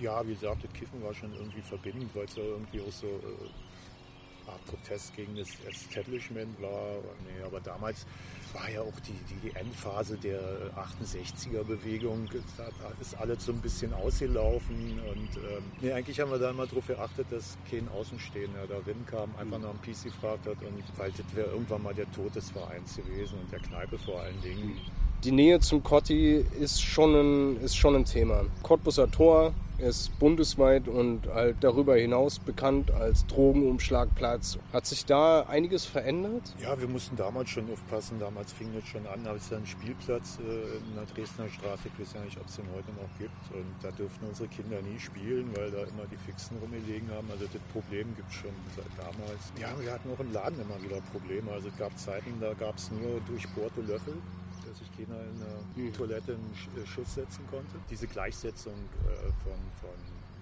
Ja, ja wie gesagt, das Kiffen war schon irgendwie verbindend, weil es ja irgendwie auch so äh, Art Protest gegen das Establishment war. Nee, aber damals war ja auch die, die, die Endphase der 68er-Bewegung. Da, da ist alles so ein bisschen ausgelaufen. Und ähm, nee, eigentlich haben wir da immer darauf geachtet, dass kein Außenstehender darin kam, einfach nach einem Peace gefragt hat. Und weil das wäre irgendwann mal der Tod des Vereins gewesen und der Kneipe vor allen Dingen. Die Nähe zum Kotti ist schon ein, ist schon ein Thema. Cottbuser Tor ist bundesweit und halt darüber hinaus bekannt als Drogenumschlagplatz. Hat sich da einiges verändert? Ja, wir mussten damals schon aufpassen. Damals fing das schon an, als dann ein Spielplatz äh, in der Dresdner Straße, ich weiß ja nicht, ob es den heute noch gibt. Und da dürften unsere Kinder nie spielen, weil da immer die Fixen rumgelegen haben. Also das Problem gibt es schon seit damals. Ja, wir hatten auch im Laden immer wieder Probleme. Also es gab Zeiten, da gab es nur durchbohrte Löffel dass sich keiner in der Toilette einen Sch- äh, Schuss setzen konnte. Diese Gleichsetzung äh, von, von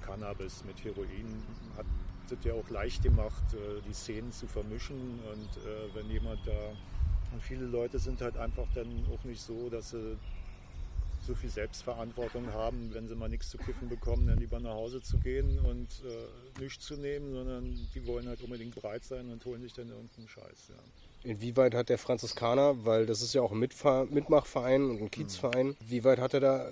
Cannabis mit Heroin hat es ja auch leicht gemacht, äh, die Szenen zu vermischen. Und wenn jemand da. Und viele Leute sind halt einfach dann auch nicht so, dass sie so viel Selbstverantwortung haben, wenn sie mal nichts zu kiffen bekommen, dann lieber nach Hause zu gehen und äh, nichts zu nehmen, sondern die wollen halt unbedingt bereit sein und holen sich dann irgendeinen Scheiß. Ja. Inwieweit hat der Franziskaner, weil das ist ja auch ein Mitfahr Mitmachverein und ein Kiezverein, wie weit hat er da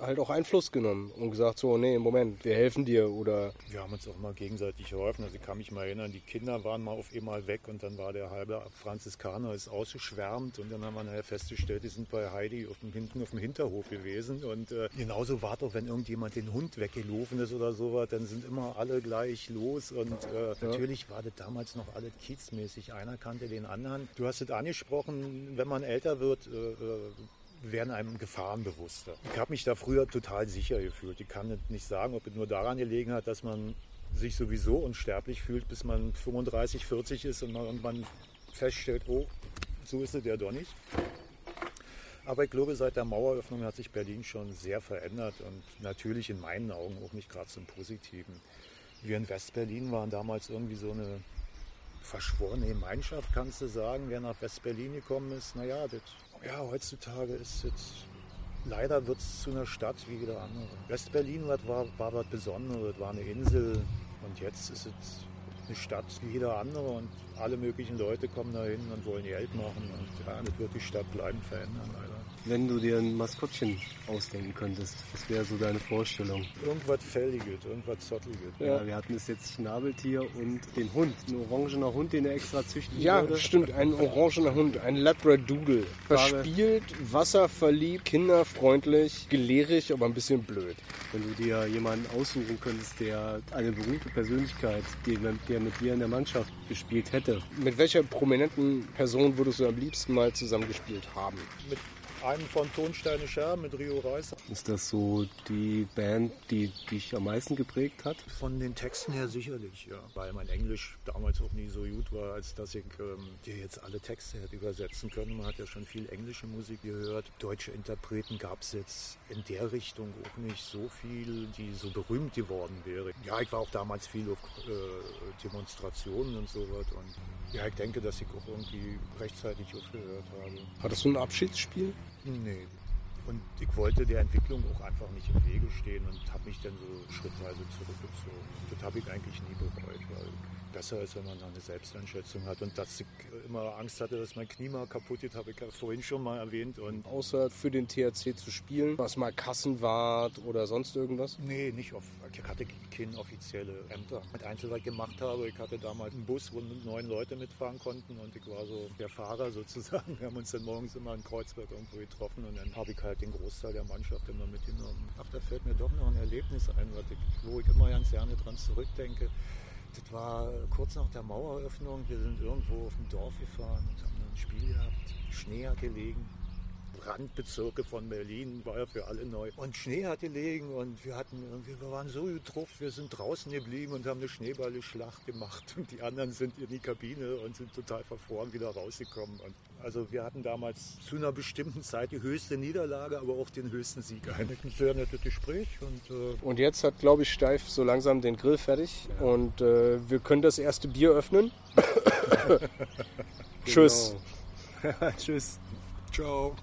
halt auch Einfluss genommen und gesagt, so, nee, Moment, wir helfen dir oder Wir haben uns auch mal gegenseitig geholfen. Also ich kann mich mal erinnern, die Kinder waren mal auf einmal weg und dann war der halbe Franziskaner ist ausgeschwärmt und dann haben wir nachher festgestellt, die sind bei Heidi auf dem, hinten auf dem Hinterhof gewesen. Und äh, genauso war doch, wenn irgendjemand den Hund weggelaufen ist oder sowas, dann sind immer alle gleich los. Und äh, natürlich war das damals noch alles kiezmäßig. Einer kannte den anderen. Du hast es angesprochen, wenn man älter wird, äh, äh, werden einem Gefahren bewusster. Ich habe mich da früher total sicher gefühlt. Ich kann nicht- sagen, ob es nur daran gelegen hat, dass man sich sowieso unsterblich fühlt, bis man 35, 40 ist und man, man feststellt, oh, so ist es ja doch nicht. Aber ich glaube, seit der Maueröffnung hat sich Berlin schon sehr verändert und natürlich in meinen Augen auch nicht gerade zum Positiven. Wir in Westberlin waren damals irgendwie so eine verschworene Gemeinschaft, kannst du sagen, wer nach Westberlin gekommen ist. Naja, das, ja, heutzutage ist es leider wird es zu einer Stadt wie jeder andere. West-Berlin war, war, war was Besonderes, war eine Insel und jetzt ist es eine Stadt wie jeder andere und alle möglichen Leute kommen da hin und wollen Geld machen und ja, das wird die Stadt bleiben verändern leider. Wenn du dir ein Maskottchen ausdenken könntest, was wäre so deine Vorstellung? Irgendwas Fälliges, irgendwas Zotteliges. Ja. wir hatten es jetzt Schnabeltier und den Hund. Ein orangener Hund, den er extra züchten Ja, würde. stimmt, ein orangener Hund, ein Labradoodle. Verspielt, wasserverliebt, kinderfreundlich, gelehrig, aber ein bisschen blöd. Wenn du dir jemanden aussuchen könntest, der eine berühmte Persönlichkeit, die, der mit dir in der Mannschaft gespielt hätte. Mit welcher prominenten Person würdest du am liebsten mal zusammengespielt haben? Mit einem von Tonsteine Scherben mit Rio Reis. Ist das so die Band, die dich am meisten geprägt hat? Von den Texten her sicherlich, ja. Weil mein Englisch damals auch nie so gut war, als dass ich ähm, dir jetzt alle Texte hätte übersetzen können. Man hat ja schon viel englische Musik gehört. Deutsche Interpreten gab es jetzt in der Richtung auch nicht so viel, die so berühmt geworden wäre. Ja, ich war auch damals viel auf äh, Demonstrationen und so was. Und ja, ich denke, dass ich auch irgendwie rechtzeitig aufgehört habe. Hattest du ein Abschiedsspiel? Nee. Und ich wollte der Entwicklung auch einfach nicht im Wege stehen und habe mich dann so schrittweise zurückgezogen. Das habe ich eigentlich nie bereut, weil besser ist, wenn man eine Selbsteinschätzung hat. Und dass ich immer Angst hatte, dass mein Knie mal kaputt geht, habe ich ja vorhin schon mal erwähnt. Und Außer für den THC zu spielen, was mal Kassenwart oder sonst irgendwas? Nee, nicht auf. Ich hatte keine offizielle Ämter. Mit Einzel, was ich gemacht habe, ich hatte damals einen Bus, wo neun Leute mitfahren konnten und ich war so der Fahrer sozusagen. Wir haben uns dann morgens immer in Kreuzberg irgendwo getroffen und dann habe ich halt den Großteil der Mannschaft immer mitgenommen. Ach, da fällt mir doch noch ein Erlebnis ein, ich, wo ich immer ganz gerne dran zurückdenke. Das war kurz nach der Maueröffnung. Wir sind irgendwo auf dem Dorf gefahren und haben ein Spiel gehabt. Schnee hat gelegen. Randbezirke von Berlin war ja für alle neu. Und Schnee hat gelegen und wir hatten irgendwie, wir waren so getroffen, wir sind draußen geblieben und haben eine Schneeballschlacht gemacht. Und die anderen sind in die Kabine und sind total verfroren wieder rausgekommen. Und also wir hatten damals zu einer bestimmten Zeit die höchste Niederlage, aber auch den höchsten Sieg. Ein sehr nettes Gespräch und äh, Und jetzt hat, glaube ich, Steif so langsam den Grill fertig und äh, wir können das erste Bier öffnen. Tschüss. Tschüss. ciao.